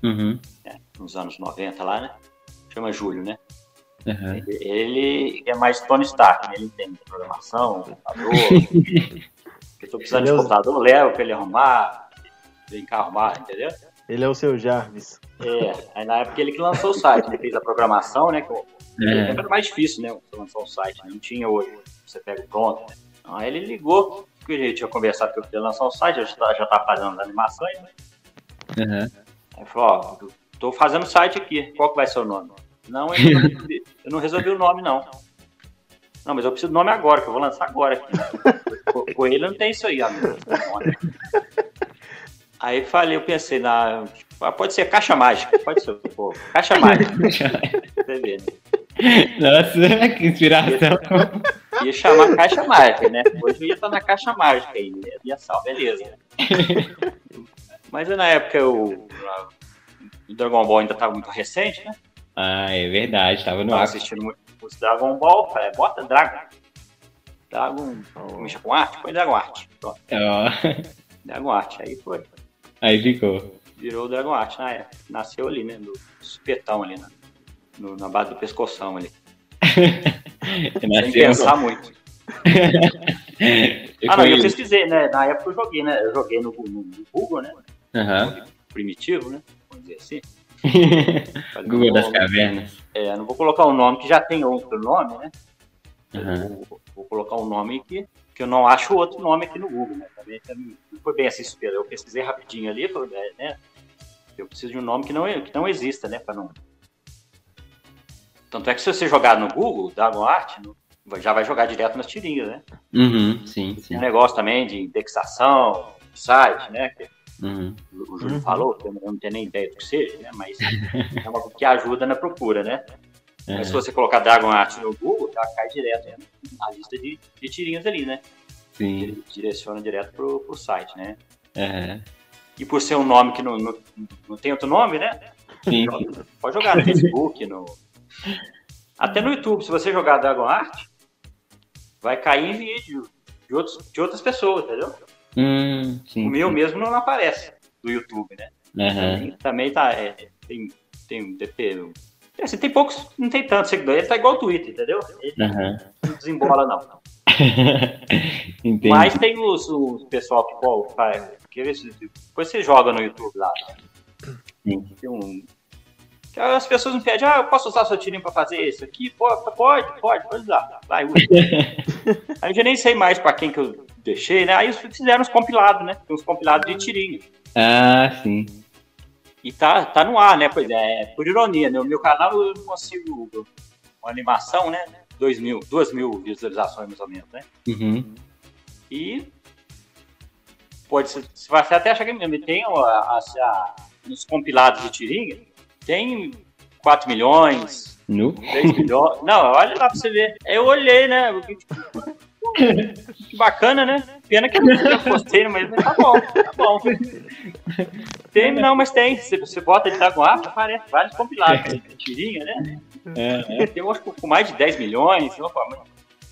Uhum. nos anos 90 lá, né? Chama Júlio, né? Aham. Ele, ele é mais Tony Stark, né? Ele entende de programação, computador. eu tô precisando de é o- computador, levo pra ele arrumar, vem cá arrumar, entendeu? Ele é o seu Jarvis. É, aí na época ele que lançou o site, né? Fez a programação, né? Que É. Era mais difícil, né? Você lançar um site, né? Não tinha hoje. Você pega o pronto. Né? Então, aí ele ligou, porque a gente tinha conversado que eu queria lançar um site, eu já tava- já tava fazendo as animações, né? Aham. Aí falou, ó, tô fazendo o site aqui, qual que vai ser o nome? Não, eu não resolvi, eu não resolvi o nome, não. Não, mas eu preciso do nome agora, que eu vou lançar agora aqui. Com, com ele não tem isso aí, amigo. Aí falei, eu pensei na. ah, Pode ser caixa mágica, pode ser, pô, caixa mágica. Nossa, que inspiração. Ia chamar caixa mágica, né? Hoje eu ia estar na caixa mágica aí? Ia sal, beleza. Mas na época o, o Dragon Ball ainda estava muito recente, né? Ah, é verdade, tava no ar. assistindo muito os Dragon Ball, falei, bota Dragon. Dragon, mexa com arte, põe Dragon Art. Pronto, Ó, Dragon Art. Aí foi. Aí ficou. Virou o Dragon Art na época. Nasceu ali, né? No supetão ali, na, no- na base do pescoção ali. Sem pensar muito. Ah, não, eu pesquisei, né? Na época eu joguei, né? Eu joguei no, no- no Google, né? Aham. Primitivo, né? Vamos dizer assim. Google das cavernas. É, não vou colocar um nome que já tem outro nome, né? Aham. Vou, vou colocar um nome que, que eu não acho outro nome aqui no Google, né? Também, também não foi bem assim, super. Eu pesquisei rapidinho ali, falei, é, né? Eu preciso de um nome que não, que não exista, né? Pra não... Tanto é que se você jogar no Google, Dragon Art, no- já vai jogar direto nas tirinhas, né? Uhum, sim, sim. Tem um negócio também de indexação, site, né? Que Uhum. o Júlio Uhum. falou, eu não tenho nem ideia do que seja, né? Mas é uma que ajuda na procura, né? Mas se você colocar Dragon Art no Google, já cai direto né, na lista de, de tirinhas ali, né? Sim. Ele direciona direto pro, pro site, né? Aham. E por ser um nome que não, não, não tem outro nome, né? Sim. Pode jogar no Facebook, no... Até no YouTube, se você jogar Dragon Art, vai cair em vídeo de, outros, de outras pessoas, entendeu? Hum, sim. O meu mesmo não aparece no YouTube, né? Aham. Também, tá. é, tem, tem, deve ter- é, assim, tem poucos, não tem tantos seguidores. Ele tá igual o Twitter, entendeu? Ele Aham. não desembola, não. Entendi. Mas tem os, os pessoal que pô, se depois você joga no YouTube lá. Sim. Tem um. as pessoas me pedem, ah, eu posso usar seu tirinho pra fazer isso aqui? Pode, pode, pode, pode usar. Vai, usa. Aí eu já nem sei mais pra quem que eu deixei, né? Aí eles fizeram uns compilados, né? Tem uns compilados de tirinho. Ah, sim. E tá, tá no ar, né? Pois é, por ironia, né? O meu canal eu não consigo uma animação, né? Dois mil, duas mil visualizações mais ou menos, né? Uhum. E pode ser, você vai até achar que é mesmo. Tem a, a, a- nos compilados de tirinha, tem 4 milhões, Nu? 3 milhões. Não, olha lá pra você ver. Eu olhei, né? Que bacana, né? Pena que eu não postei, mas tá bom, tá bom. Tem, não, mas tem. Você, você bota de Itaguá, aparece vários compilados. Tem tirinha, né? É, Tem, eu acho que com mais de 10 milhões. Opa, mas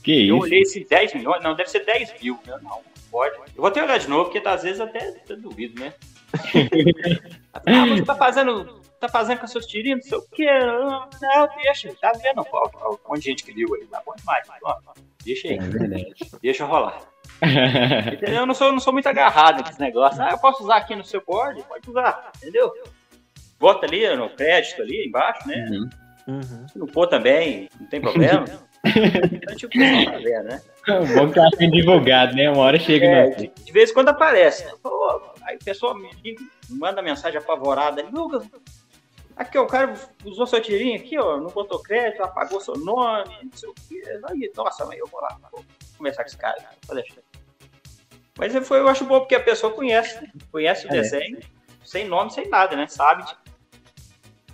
que eu isso? olhei esses 10 milhões, não, deve ser 10 mil. né? Não, não pode. Eu vou até olhar de novo, porque às vezes até, até duvido, né? ah, você tá fazendo, tá fazendo com seus tirinhos, não sei o quê. Não, não, deixa, tá vendo? Ó, ó, Um monte de gente que viu aí, tá bom demais. Ó, deixa aí, É deixa rolar. Entendeu? Eu não sou, não sou muito agarrado nesse negócio. Ah, eu posso usar aqui no seu board? Pode usar, entendeu? Bota ali no crédito ali embaixo, né? Uhum. Uhum. Se não for também, não tem problema. Então, tipo, o pessoal tá vendo, né? Bom que tá sendo divulgado, né? Uma hora chega É, de, de vez em quando aparece. né? Pô, aí o pessoal me manda mensagem apavorada. Lucas, aqui ó, o cara usou seu tirinho aqui, ó, não botou crédito, apagou seu nome, não sei o quê. Aí, nossa, mas eu vou lá, vou conversar com esse cara. Vou deixar. Mas foi, eu acho bom porque a pessoa conhece, né? conhece o É. desenho, sem nome, sem nada, né? Sabe,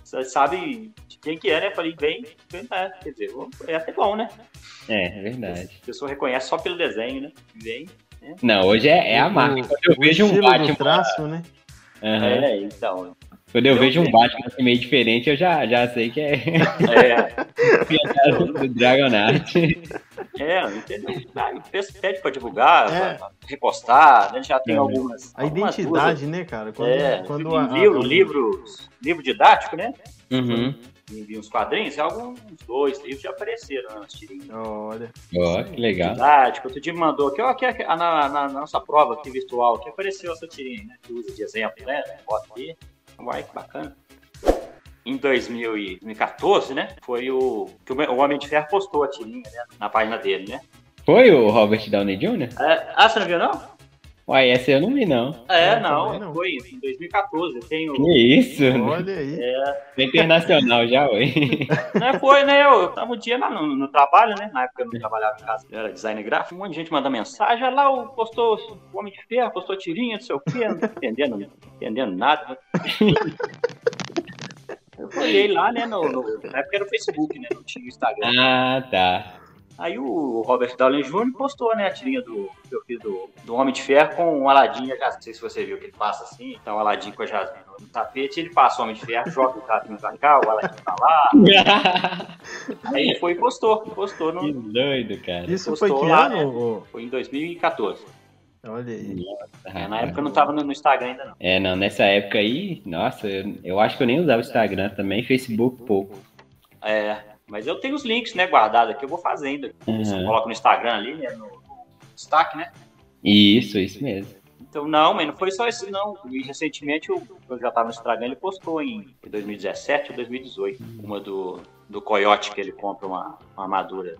de- sabe de quem que é, né? Falei, vem, vem, né? Quer dizer, é até bom, né? É, é verdade. A pessoa reconhece só pelo desenho, né? Vem. Não, hoje é, é a marca. Quando eu O vejo um Batman... traço, né? Aham. É, então. Quando eu Eu vejo um. Batman assim, meio diferente, eu já, já sei que é É, do Dragon Art. é, entendeu? Ah, o pede pra divulgar, É. pra repostar, né? Já tem É. algumas. A algumas identidade, né, cara? Quando, duas- é, quando a, a- livro, livro didático, né? Uhum. Envia uns quadrinhos, alguns dois livros já apareceram nas tirinhas. Olha. Ó, que legal. Didático, outro dia me mandou aqui, ó, aqui, aqui, ah, na, na- na nossa prova aqui virtual, que apareceu essa tirinha, né? Que usa de exemplo, né? Bota aqui. Uai, que bacana. Em 2014, né? Foi o que o Homem de Ferro postou a tirinha, né? Na página dele, né? Foi o Robert Downey Jr.? É, ah, você não viu, não? Uai, essa eu não vi, não. É, Não, não, também não. foi em 2014. Tem o. Que isso? Olha aí. É internacional já, ué. Né, foi, né? Eu tava um dia lá no, no trabalho, né? Na época eu não trabalhava em casa, eu era design gráfico. Um monte de gente manda mensagem. Olha lá, o postou o Homem de Ferro, postou tirinha, não sei o quê. Não tô entendendo, não tô entendendo nada. Eu olhei lá, né? No, no- na época era o Facebook, né? Não tinha o Instagram. Ah, tá. Aí o Robert Downey Jr. postou, né, a tirinha do que eu fiz do, do Homem de Ferro com um Aladim e a Jasmine. Não sei se você viu que ele passa assim, tá o Aladim com a Jasmine no tapete, ele passa o Homem de Ferro, joga o tapete pra cá, o Aladim tá lá. Aí ele foi e postou, postou no, que doido, cara. Isso foi postou que lá, ano? né? foi em 2014. Olha aí. É, na época eu não tava no, no Instagram ainda não. É, não, nessa época aí, nossa, eu, eu acho que eu nem usava o Instagram também, Facebook pouco. É, mas eu tenho os links, né, guardados aqui, eu vou fazendo. Você Uhum. coloca no Instagram ali, né, no, no destaque, né? Isso, isso mesmo. Então, não, mas não foi só isso, não. E recentemente, eu, eu já tava no Instagram, ele postou em 2017 ou 2018, uma do, do Coyote, que ele compra uma, uma armadura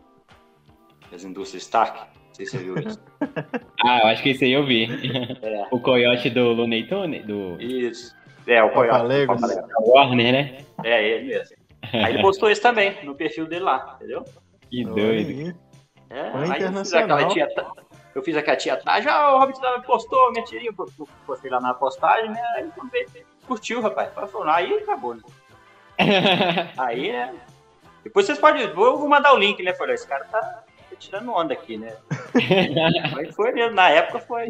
das indústrias Stark. Não sei se você viu isso. Ah, eu acho que isso aí eu vi. É. O coiote do Looney Tunes, do Isso. É, o Coyote. Da Warner, né? É, ele mesmo. Aí ele postou isso também, no perfil dele lá, entendeu? Que doido. É, Foi aí eu fiz aquela tia, eu fiz aqui a tia atrás, já o Robert Downey postou minha tirinha, eu postei lá na postagem, né? Aí curtiu, rapaz. Falou, aí acabou, né? Aí, né? Depois vocês podem. Eu vou mandar o link, né? Falei, esse cara tá, tá tirando onda aqui, né? Mas foi mesmo, na época foi.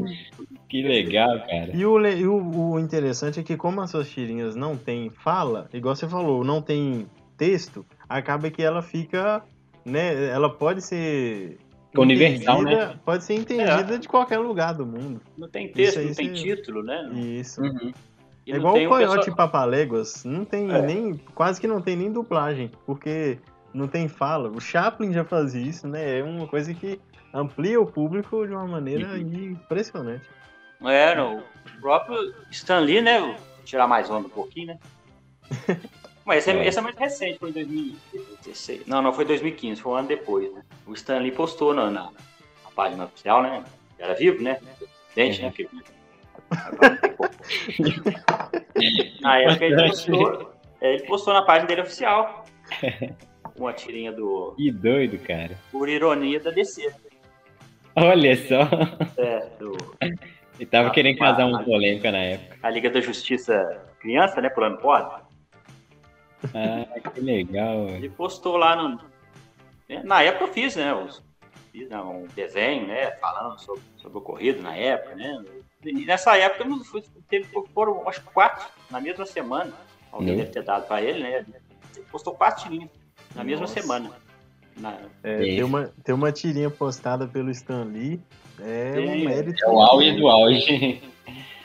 que legal, cara. E, o, e o, o interessante é que como as suas tirinhas não tem fala, igual você falou, não tem texto, acaba que ela fica, né, ela pode ser Universal, né? Pode ser entendida de qualquer lugar do mundo. Não tem texto, não tem título, né? Isso. Uhum. É não igual o Coyote pessoal- Papaléguas, não tem É. nem, quase que não tem nem dublagem, porque não tem fala. O Chaplin já fazia isso, né? É uma coisa que amplia o público de uma maneira Uhum. impressionante. É, no, o próprio Stan Lee, né? Vou tirar mais onda um pouquinho, né? Mas esse é, É. esse é muito recente, foi em 2016. Não, não foi 2015, foi um ano depois, né? O Stan Lee postou na, na, na página oficial, né? Era vivo, né? Dente, né? Porque... Como. Na época ele postou, é, ele postou na página dele oficial uma tirinha do Que doido, cara. Por Ironia da DC. Olha só. É, do, Ele tava Ah, querendo causar ah, uma polêmica na época. a Liga da Justiça Criança, né? Pulando corda. Ah, que legal. velho. Ele postou lá no. Na época eu fiz, né? os- fiz né, um desenho, né? Falando sobre, sobre o ocorrido na época, né? E nessa época eu não fui, teve, foram acho que quatro na mesma semana. Alguém Não. deve ter dado pra ele, né? Ele postou quatro tirinhas na mesma Nossa. semana. Na- É, ter, uma, ter uma tirinha postada pelo Stan Lee é um Sim, mérito. É o auge do auge.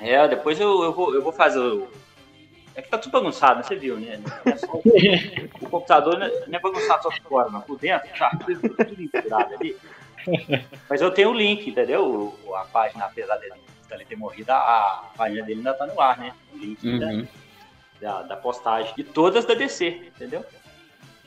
É, depois eu, eu, vou, eu vou fazer o. É que tá tudo bagunçado, né? Você viu, né? É só- o computador não é- não é bagunçado só por fora, mas por dentro tá tudo, tudo misturado ali. Mas eu tenho o link, entendeu? O- A página, apesar dele dele ter morrido, a, página dele ainda tá no ar, né? O link da- Uhum. da, da postagem. E todas da DC, entendeu?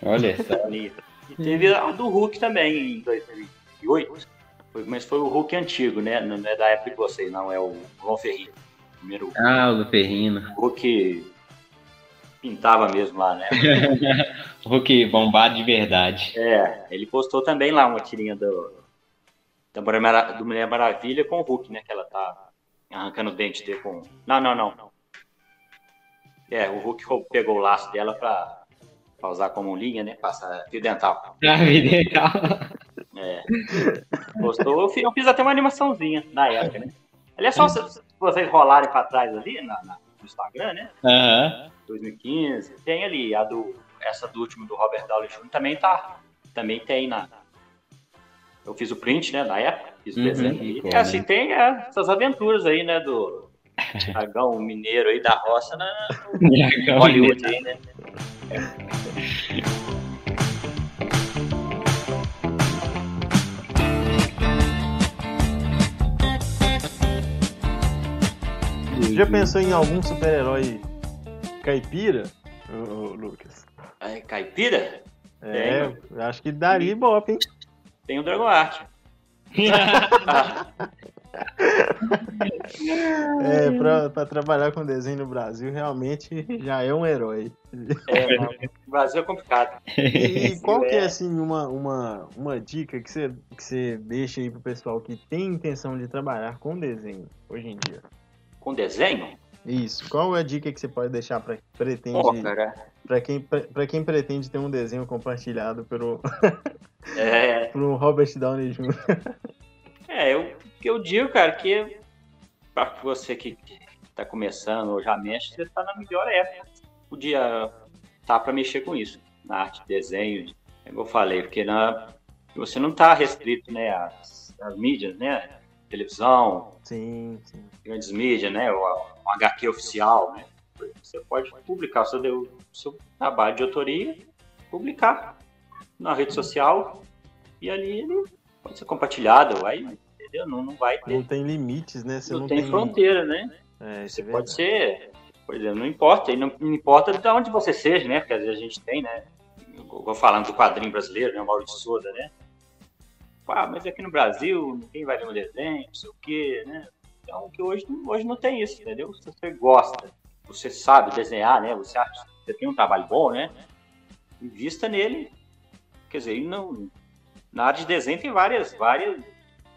Olha só. E teve a do Hulk também, em 2008. Foi- mas foi o Hulk antigo, né? Não é da época de vocês, não. É o Ron Ferrino. Primeiro Ah, o Luperrino. Hulk pintava mesmo lá, né? Hulk bombado de verdade. É, ele postou também lá uma tirinha do, da Mulher, Mara- do Mulher Maravilha com o Hulk, né? Que ela tá arrancando o dente dele com. Não, não, não. É, o Hulk pegou o laço dela pra, pra usar como linha, né? Passar fio dental. Ah, vida e tal. É. Postou, eu fiz, eu fiz até uma animaçãozinha na época, né? Aliás, só se, se vocês rolarem pra trás ali na, na- no Instagram, né? Aham. 2015, tem ali a do essa do último do Robert Downey Jr. também tá, também tem na eu fiz o print, né, na época, fiz o Uhum, desenho e é, assim tem é, essas aventuras aí, né, do dragão mineiro aí da roça na Hollywood aí, né? Já pensou em algum super-herói caipira, ô, ô, Lucas? Aí, caipira, É, eu acho que daria ibope, hein? tem o Dragon Art. Ah, É, pra, pra trabalhar com desenho no Brasil, realmente já é um herói. é, o Brasil é complicado. E, e qual que é, É. assim, uma, uma, uma dica que você, que você deixa aí pro pessoal que tem intenção de trabalhar com desenho hoje em dia? Com desenho, Isso. Qual é a dica que você pode deixar para pretende Pô, cara, para quem para quem pretende ter um desenho compartilhado pelo é, pelo Robert Downey Jr. é, eu, eu digo, cara, que para você que tá começando ou já mexe, você tá na melhor época. Podia tá para mexer com isso, na arte, desenho, como eu falei, porque na, você não tá restrito, né, às, às mídias, né, televisão, Sim, sim. grandes mídias, né? O, o HQ oficial, né? Você pode publicar o seu, seu trabalho de autoria, publicar na rede social e ali ele pode ser compartilhado, vai, entendeu? Não, não vai ter, Não tem limites, né? Você não, não, tem, fronteira, né? É, Você é pode ser, por exemplo, não importa, e não, não importa de onde você seja, né? Porque às vezes a gente tem, né? Eu vou falando do quadrinho brasileiro, né? O Maurício Souza, né? Ah, mas aqui no Brasil ninguém vai ver meu desenho, não sei o quê, né? Então, que hoje, hoje não tem isso, entendeu? Se você gosta, você sabe desenhar, né? Você acha você tem um trabalho bom, né? Invista nele. Quer dizer, não, na área de desenho tem várias, várias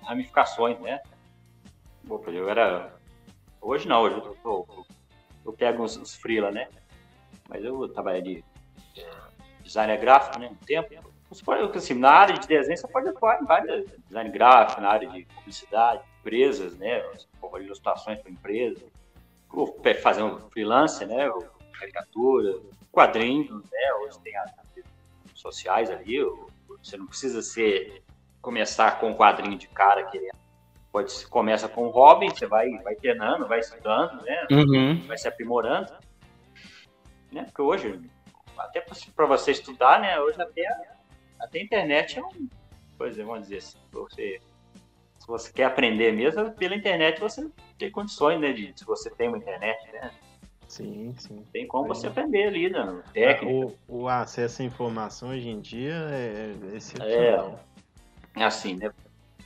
ramificações, né? Opa, eu era. Hoje não, hoje eu, tô- eu pego uns, uns freela, né? Mas eu trabalhei de designer gráfico, né? Um tempo. Você pode, assim, na área de desenho você pode atuar em várias design gráfico, na área de publicidade, empresas, né? Você pode ilustrações para empresas. Ou fazer um freelance, né? Ou caricatura, quadrinhos, né? Hoje tem as redes sociais ali. Você não precisa ser começar com um quadrinho de cara que pode começa com um hobby, você vai vai treinando, vai estudando, né? Uhum. vai se aprimorando. Né? Porque hoje, até para você estudar, né? Hoje até, até a internet é um. Pois é, vamos dizer assim, você, se você quer aprender mesmo, pela internet você tem condições, né? De, se você tem uma internet, né? Sim, sim. Tem como É. você aprender ali, né? no Técnica. O, o acesso à informação hoje em dia é é É, excepcional. é assim, né?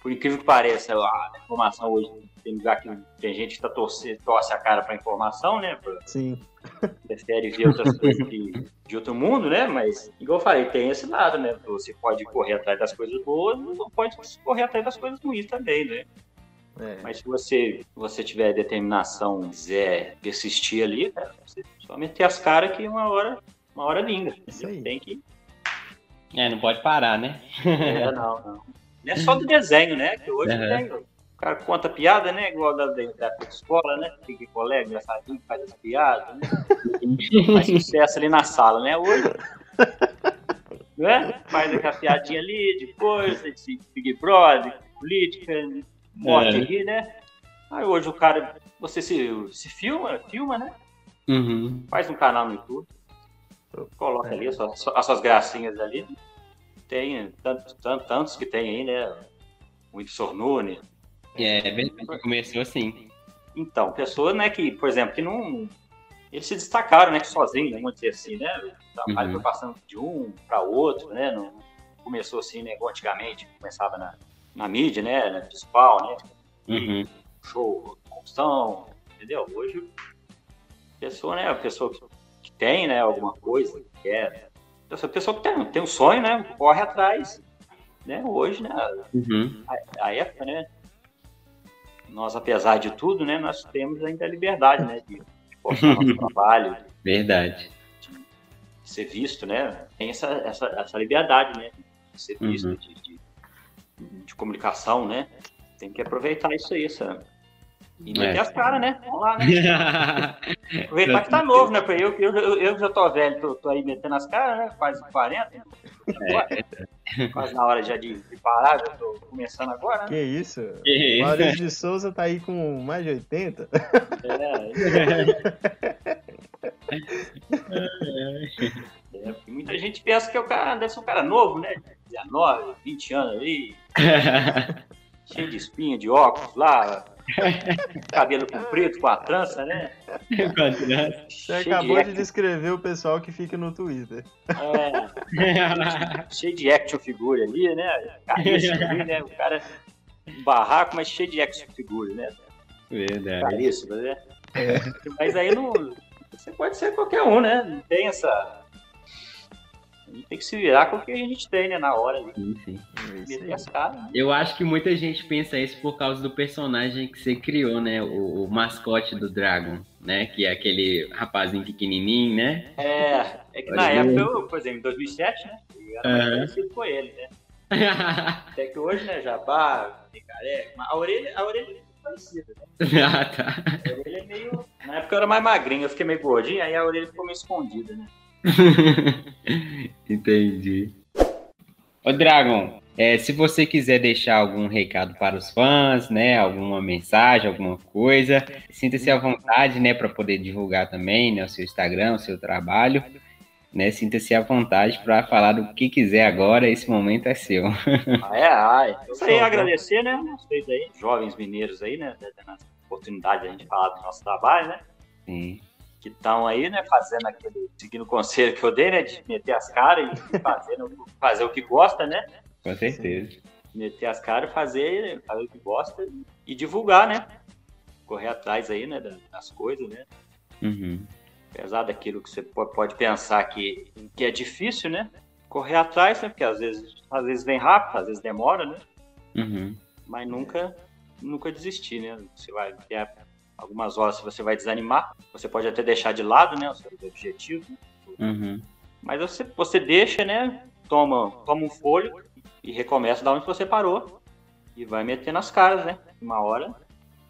Por incrível que pareça, a informação hoje tem lugar que tem gente que tá torce, torce a cara para informação, né? Pra- Sim. prefere ver outras coisas que, de outro mundo, né? Mas, igual eu falei, tem esse lado, né? Você pode correr atrás das coisas boas, mas não pode correr atrás das coisas ruins também, né? É. Mas se você, você tiver determinação, quiser persistir ali, cara, você só meter as caras que uma hora, uma hora aí. Tem que. É, não pode parar, né? É, não, não. Não é só do desenho, né? Que hoje Uhum. tem. O cara conta piada, né? Igual da, da, da escola, né? Fica colega, engraçadinho, faz as piadas, né? faz sucesso ali na sala, né? Hoje. Né? Faz aquela piadinha ali de coisa, de Big Brother, política, morte É. ali, né? Aí hoje o cara, você se, se filma, filma, né? Uhum. Faz um canal no YouTube, coloca ali as suas, as suas gracinhas ali. Tem tantos, tantos, tantos que tem aí, né? O Whindersson Nunes. É, é verdade. Começou assim. Então, pessoas, né, que, por exemplo, que não. Eles se destacaram, né, que sozinhos, né, vamos dizer assim, né? O trabalho Uhum. foi passando de um para outro, né? Não começou assim, né, igual antigamente, começava na, na mídia, né? Na principal, né? Uhum. show, construção, entendeu? Hoje, a pessoa, né, a pessoa que, tem, né, alguma coisa, que quer, essa pessoa que tem, tem um sonho, né, corre atrás, né, hoje, né, Uhum. a, a época, né, nós, apesar de tudo, né, nós temos ainda a liberdade, né, de, de postar nosso trabalho, Verdade. de ser visto, né, tem essa, essa, essa liberdade, né, de ser visto, Uhum. de, de, de comunicação, né, tem que aproveitar isso aí, sabe? E meter É. as caras, né? Vamos lá, né? Aproveitar que tá novo, né? Eu, eu, eu, já tô velho, tô, tô aí metendo as caras, né? Quase 40. É. Quase na hora já de, de parar, já tô começando agora, né? Que isso? Que isso? Maurício de Souza tá aí com mais de 80. É, é, porque muita gente pensa que o cara deve ser um cara novo, né? 19, 20 anos aí, cheio de espinha, de óculos lá, cabelo comprido com a trança, né? Você Cheio acabou de de descrever o pessoal que fica no Twitter. É, cheio de action figure ali, né? Caríssimo ali, né? O cara um barraco, mas cheio de action figure, né? Verdade. Caríssimo, né? Mas aí não. Você pode ser qualquer um, né? Não tem essa. A gente tem que se virar com o que a gente tem, né, na hora. Né? Sim, sim. É caras. né? Eu acho que muita gente pensa isso por causa do personagem que você criou, né? O, o mascote do Dragon, né? Que é aquele rapazinho pequenininho, né? É, é que na Pode época, ver. eu, por exemplo, em 2007, né? Eu era mais parecido com ele, né? Até que hoje, né, careca, mas a orelha, a orelha é muito parecida, né? ah, tá. A orelha é meio... Na época eu era mais magrinho, eu fiquei meio gordinho, aí a orelha ficou meio escondida, né? Entendi. Ô, Dragon, é, se você quiser deixar algum recado para os fãs, né? Alguma mensagem, alguma coisa, sinta-se à vontade, né? Para poder divulgar também, né? O seu Instagram, o seu trabalho, né? Sinta-se à vontade para falar do que quiser agora. Esse momento é seu. Ah, é, ai. Eu queria agradecer, né, vocês aí, jovens mineiros aí, né, dando a oportunidade de a gente falar do nosso trabalho, né? Sim. Que estão aí, né, fazendo aquele, seguindo o conselho que eu dei, né, de meter as caras e fazendo, fazer o que gosta, né, Com certeza. meter as caras, fazer, fazer o que gosta e divulgar, né, correr atrás aí, né, da- das coisas, né, Uhum. apesar daquilo que você po- pode pensar que, que é difícil, né, correr atrás, né, porque às vezes, às vezes vem rápido, às vezes demora, né, Uhum. mas nunca, nunca desistir, né, você vai ter algumas horas você vai desanimar, você pode até deixar de lado, né, os seus objetivos, Uhum. Mas você, você deixa, né? Toma, toma um folho e recomeça da onde você parou. E vai metendo as caras, né? Uma hora.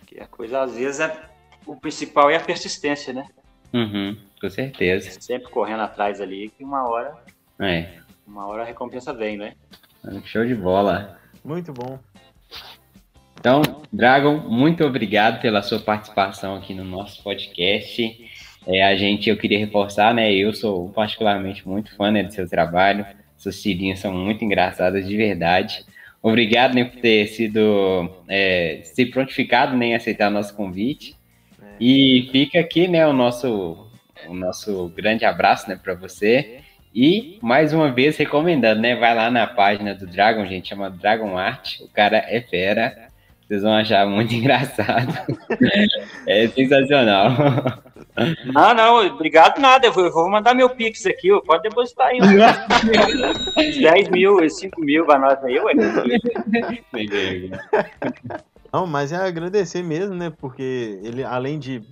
Que a coisa, às vezes, é, o principal é a persistência, né? Uhum. Com certeza. Sempre correndo atrás ali, que uma hora, É. uma hora a recompensa vem, né? Show de bola. Muito bom. Então, Dragon, muito obrigado pela sua participação aqui no nosso podcast. É, a gente, eu queria reforçar, né? Eu sou particularmente muito fã né, do seu trabalho. Suas tirinhas são muito engraçadas de verdade. Obrigado né, por ter sido é, se prontificado né, em aceitar nosso convite. E fica aqui, né, o nosso, o nosso grande abraço, né, para você. E mais uma vez recomendando, né, vai lá na página do Dragon, gente, chama Dragon Art. O cara é fera. Vocês vão achar muito engraçado. é sensacional. Não, não, obrigado nada. Eu vou, eu vou mandar meu Pix aqui, ó, pode depositar aí. ó. Uns 10 mil, 5 mil pra nós aí, ué. Não, mas é agradecer mesmo, né? Porque ele, além de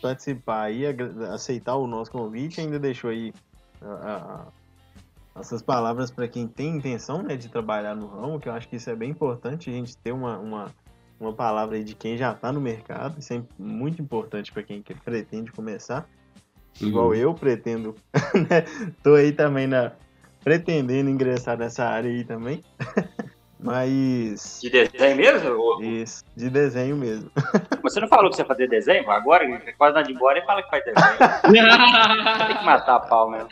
participar e aceitar o nosso convite, ainda deixou aí a- a- essas palavras para quem tem intenção né, de trabalhar no ramo, que eu acho que isso é bem importante, a gente ter uma, uma, uma palavra aí de quem já está no mercado, isso é muito importante para quem que pretende começar. Igual eu pretendo, né? Tô aí também na pretendendo ingressar nessa área aí também. Mas De desenho mesmo? Isso, de desenho mesmo. Você não falou que você ia fazer desenho? Agora, quase nada de embora e fala que faz desenho. Tem que matar a pau mesmo.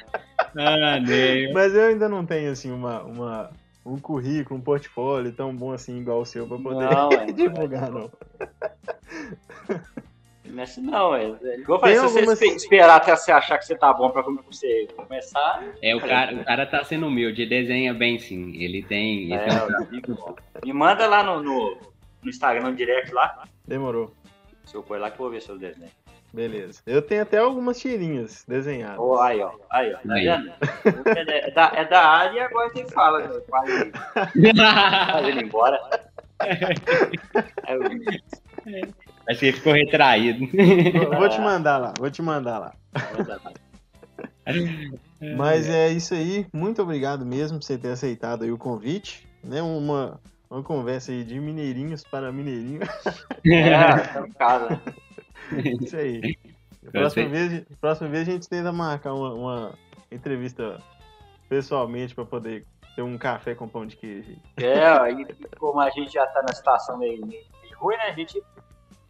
ah, nem. Mas eu ainda não tenho assim uma, uma um currículo, um portfólio tão bom assim igual o seu para poder Não, é. divulgar, não. Não é assim não, é. Igual eu falei, se você algumas- esperar até você achar que você tá bom pra você começar. É, o cara, o cara tá sendo humilde, desenha bem sim. Ele tem. Ele É, tem um- me manda lá no, no, no Instagram, no direct lá. Demorou. Se eu pôr lá que eu vou ver seu desenho. Beleza. Eu tenho até algumas tirinhas desenhadas. Ó, aí, ó. Aí, ó. Tá Aí. É da, é da área e agora quem fala, né? Quase embora. Eu- Acho que ele ficou retraído. Vou, vou te mandar lá, vou te mandar lá. Mas é isso aí. Muito obrigado mesmo por você ter aceitado aí o convite. Né? Uma, uma conversa aí de mineirinhos para mineirinho. É, tá em casa. Isso aí. Próxima vez, próxima vez a gente tenta marcar uma, uma entrevista pessoalmente para poder ter um café com pão de queijo. É, aí como a gente já tá na situação meio, meio, ruim, né? A gente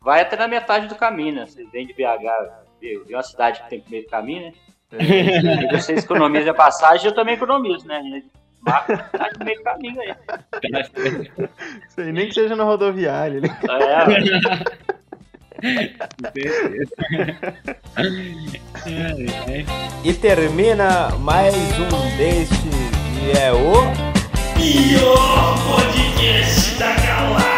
vai até na metade do caminho, né? Você vem de BH, vê vê uma cidade que tem meio do caminho, né? E vocês economizam a passagem, eu também economizo, né? A gente marca do meio do caminho aí. Isso aí, nem que seja na rodoviária. né? É, e termina mais um deste que é o pior podcast da galáxia.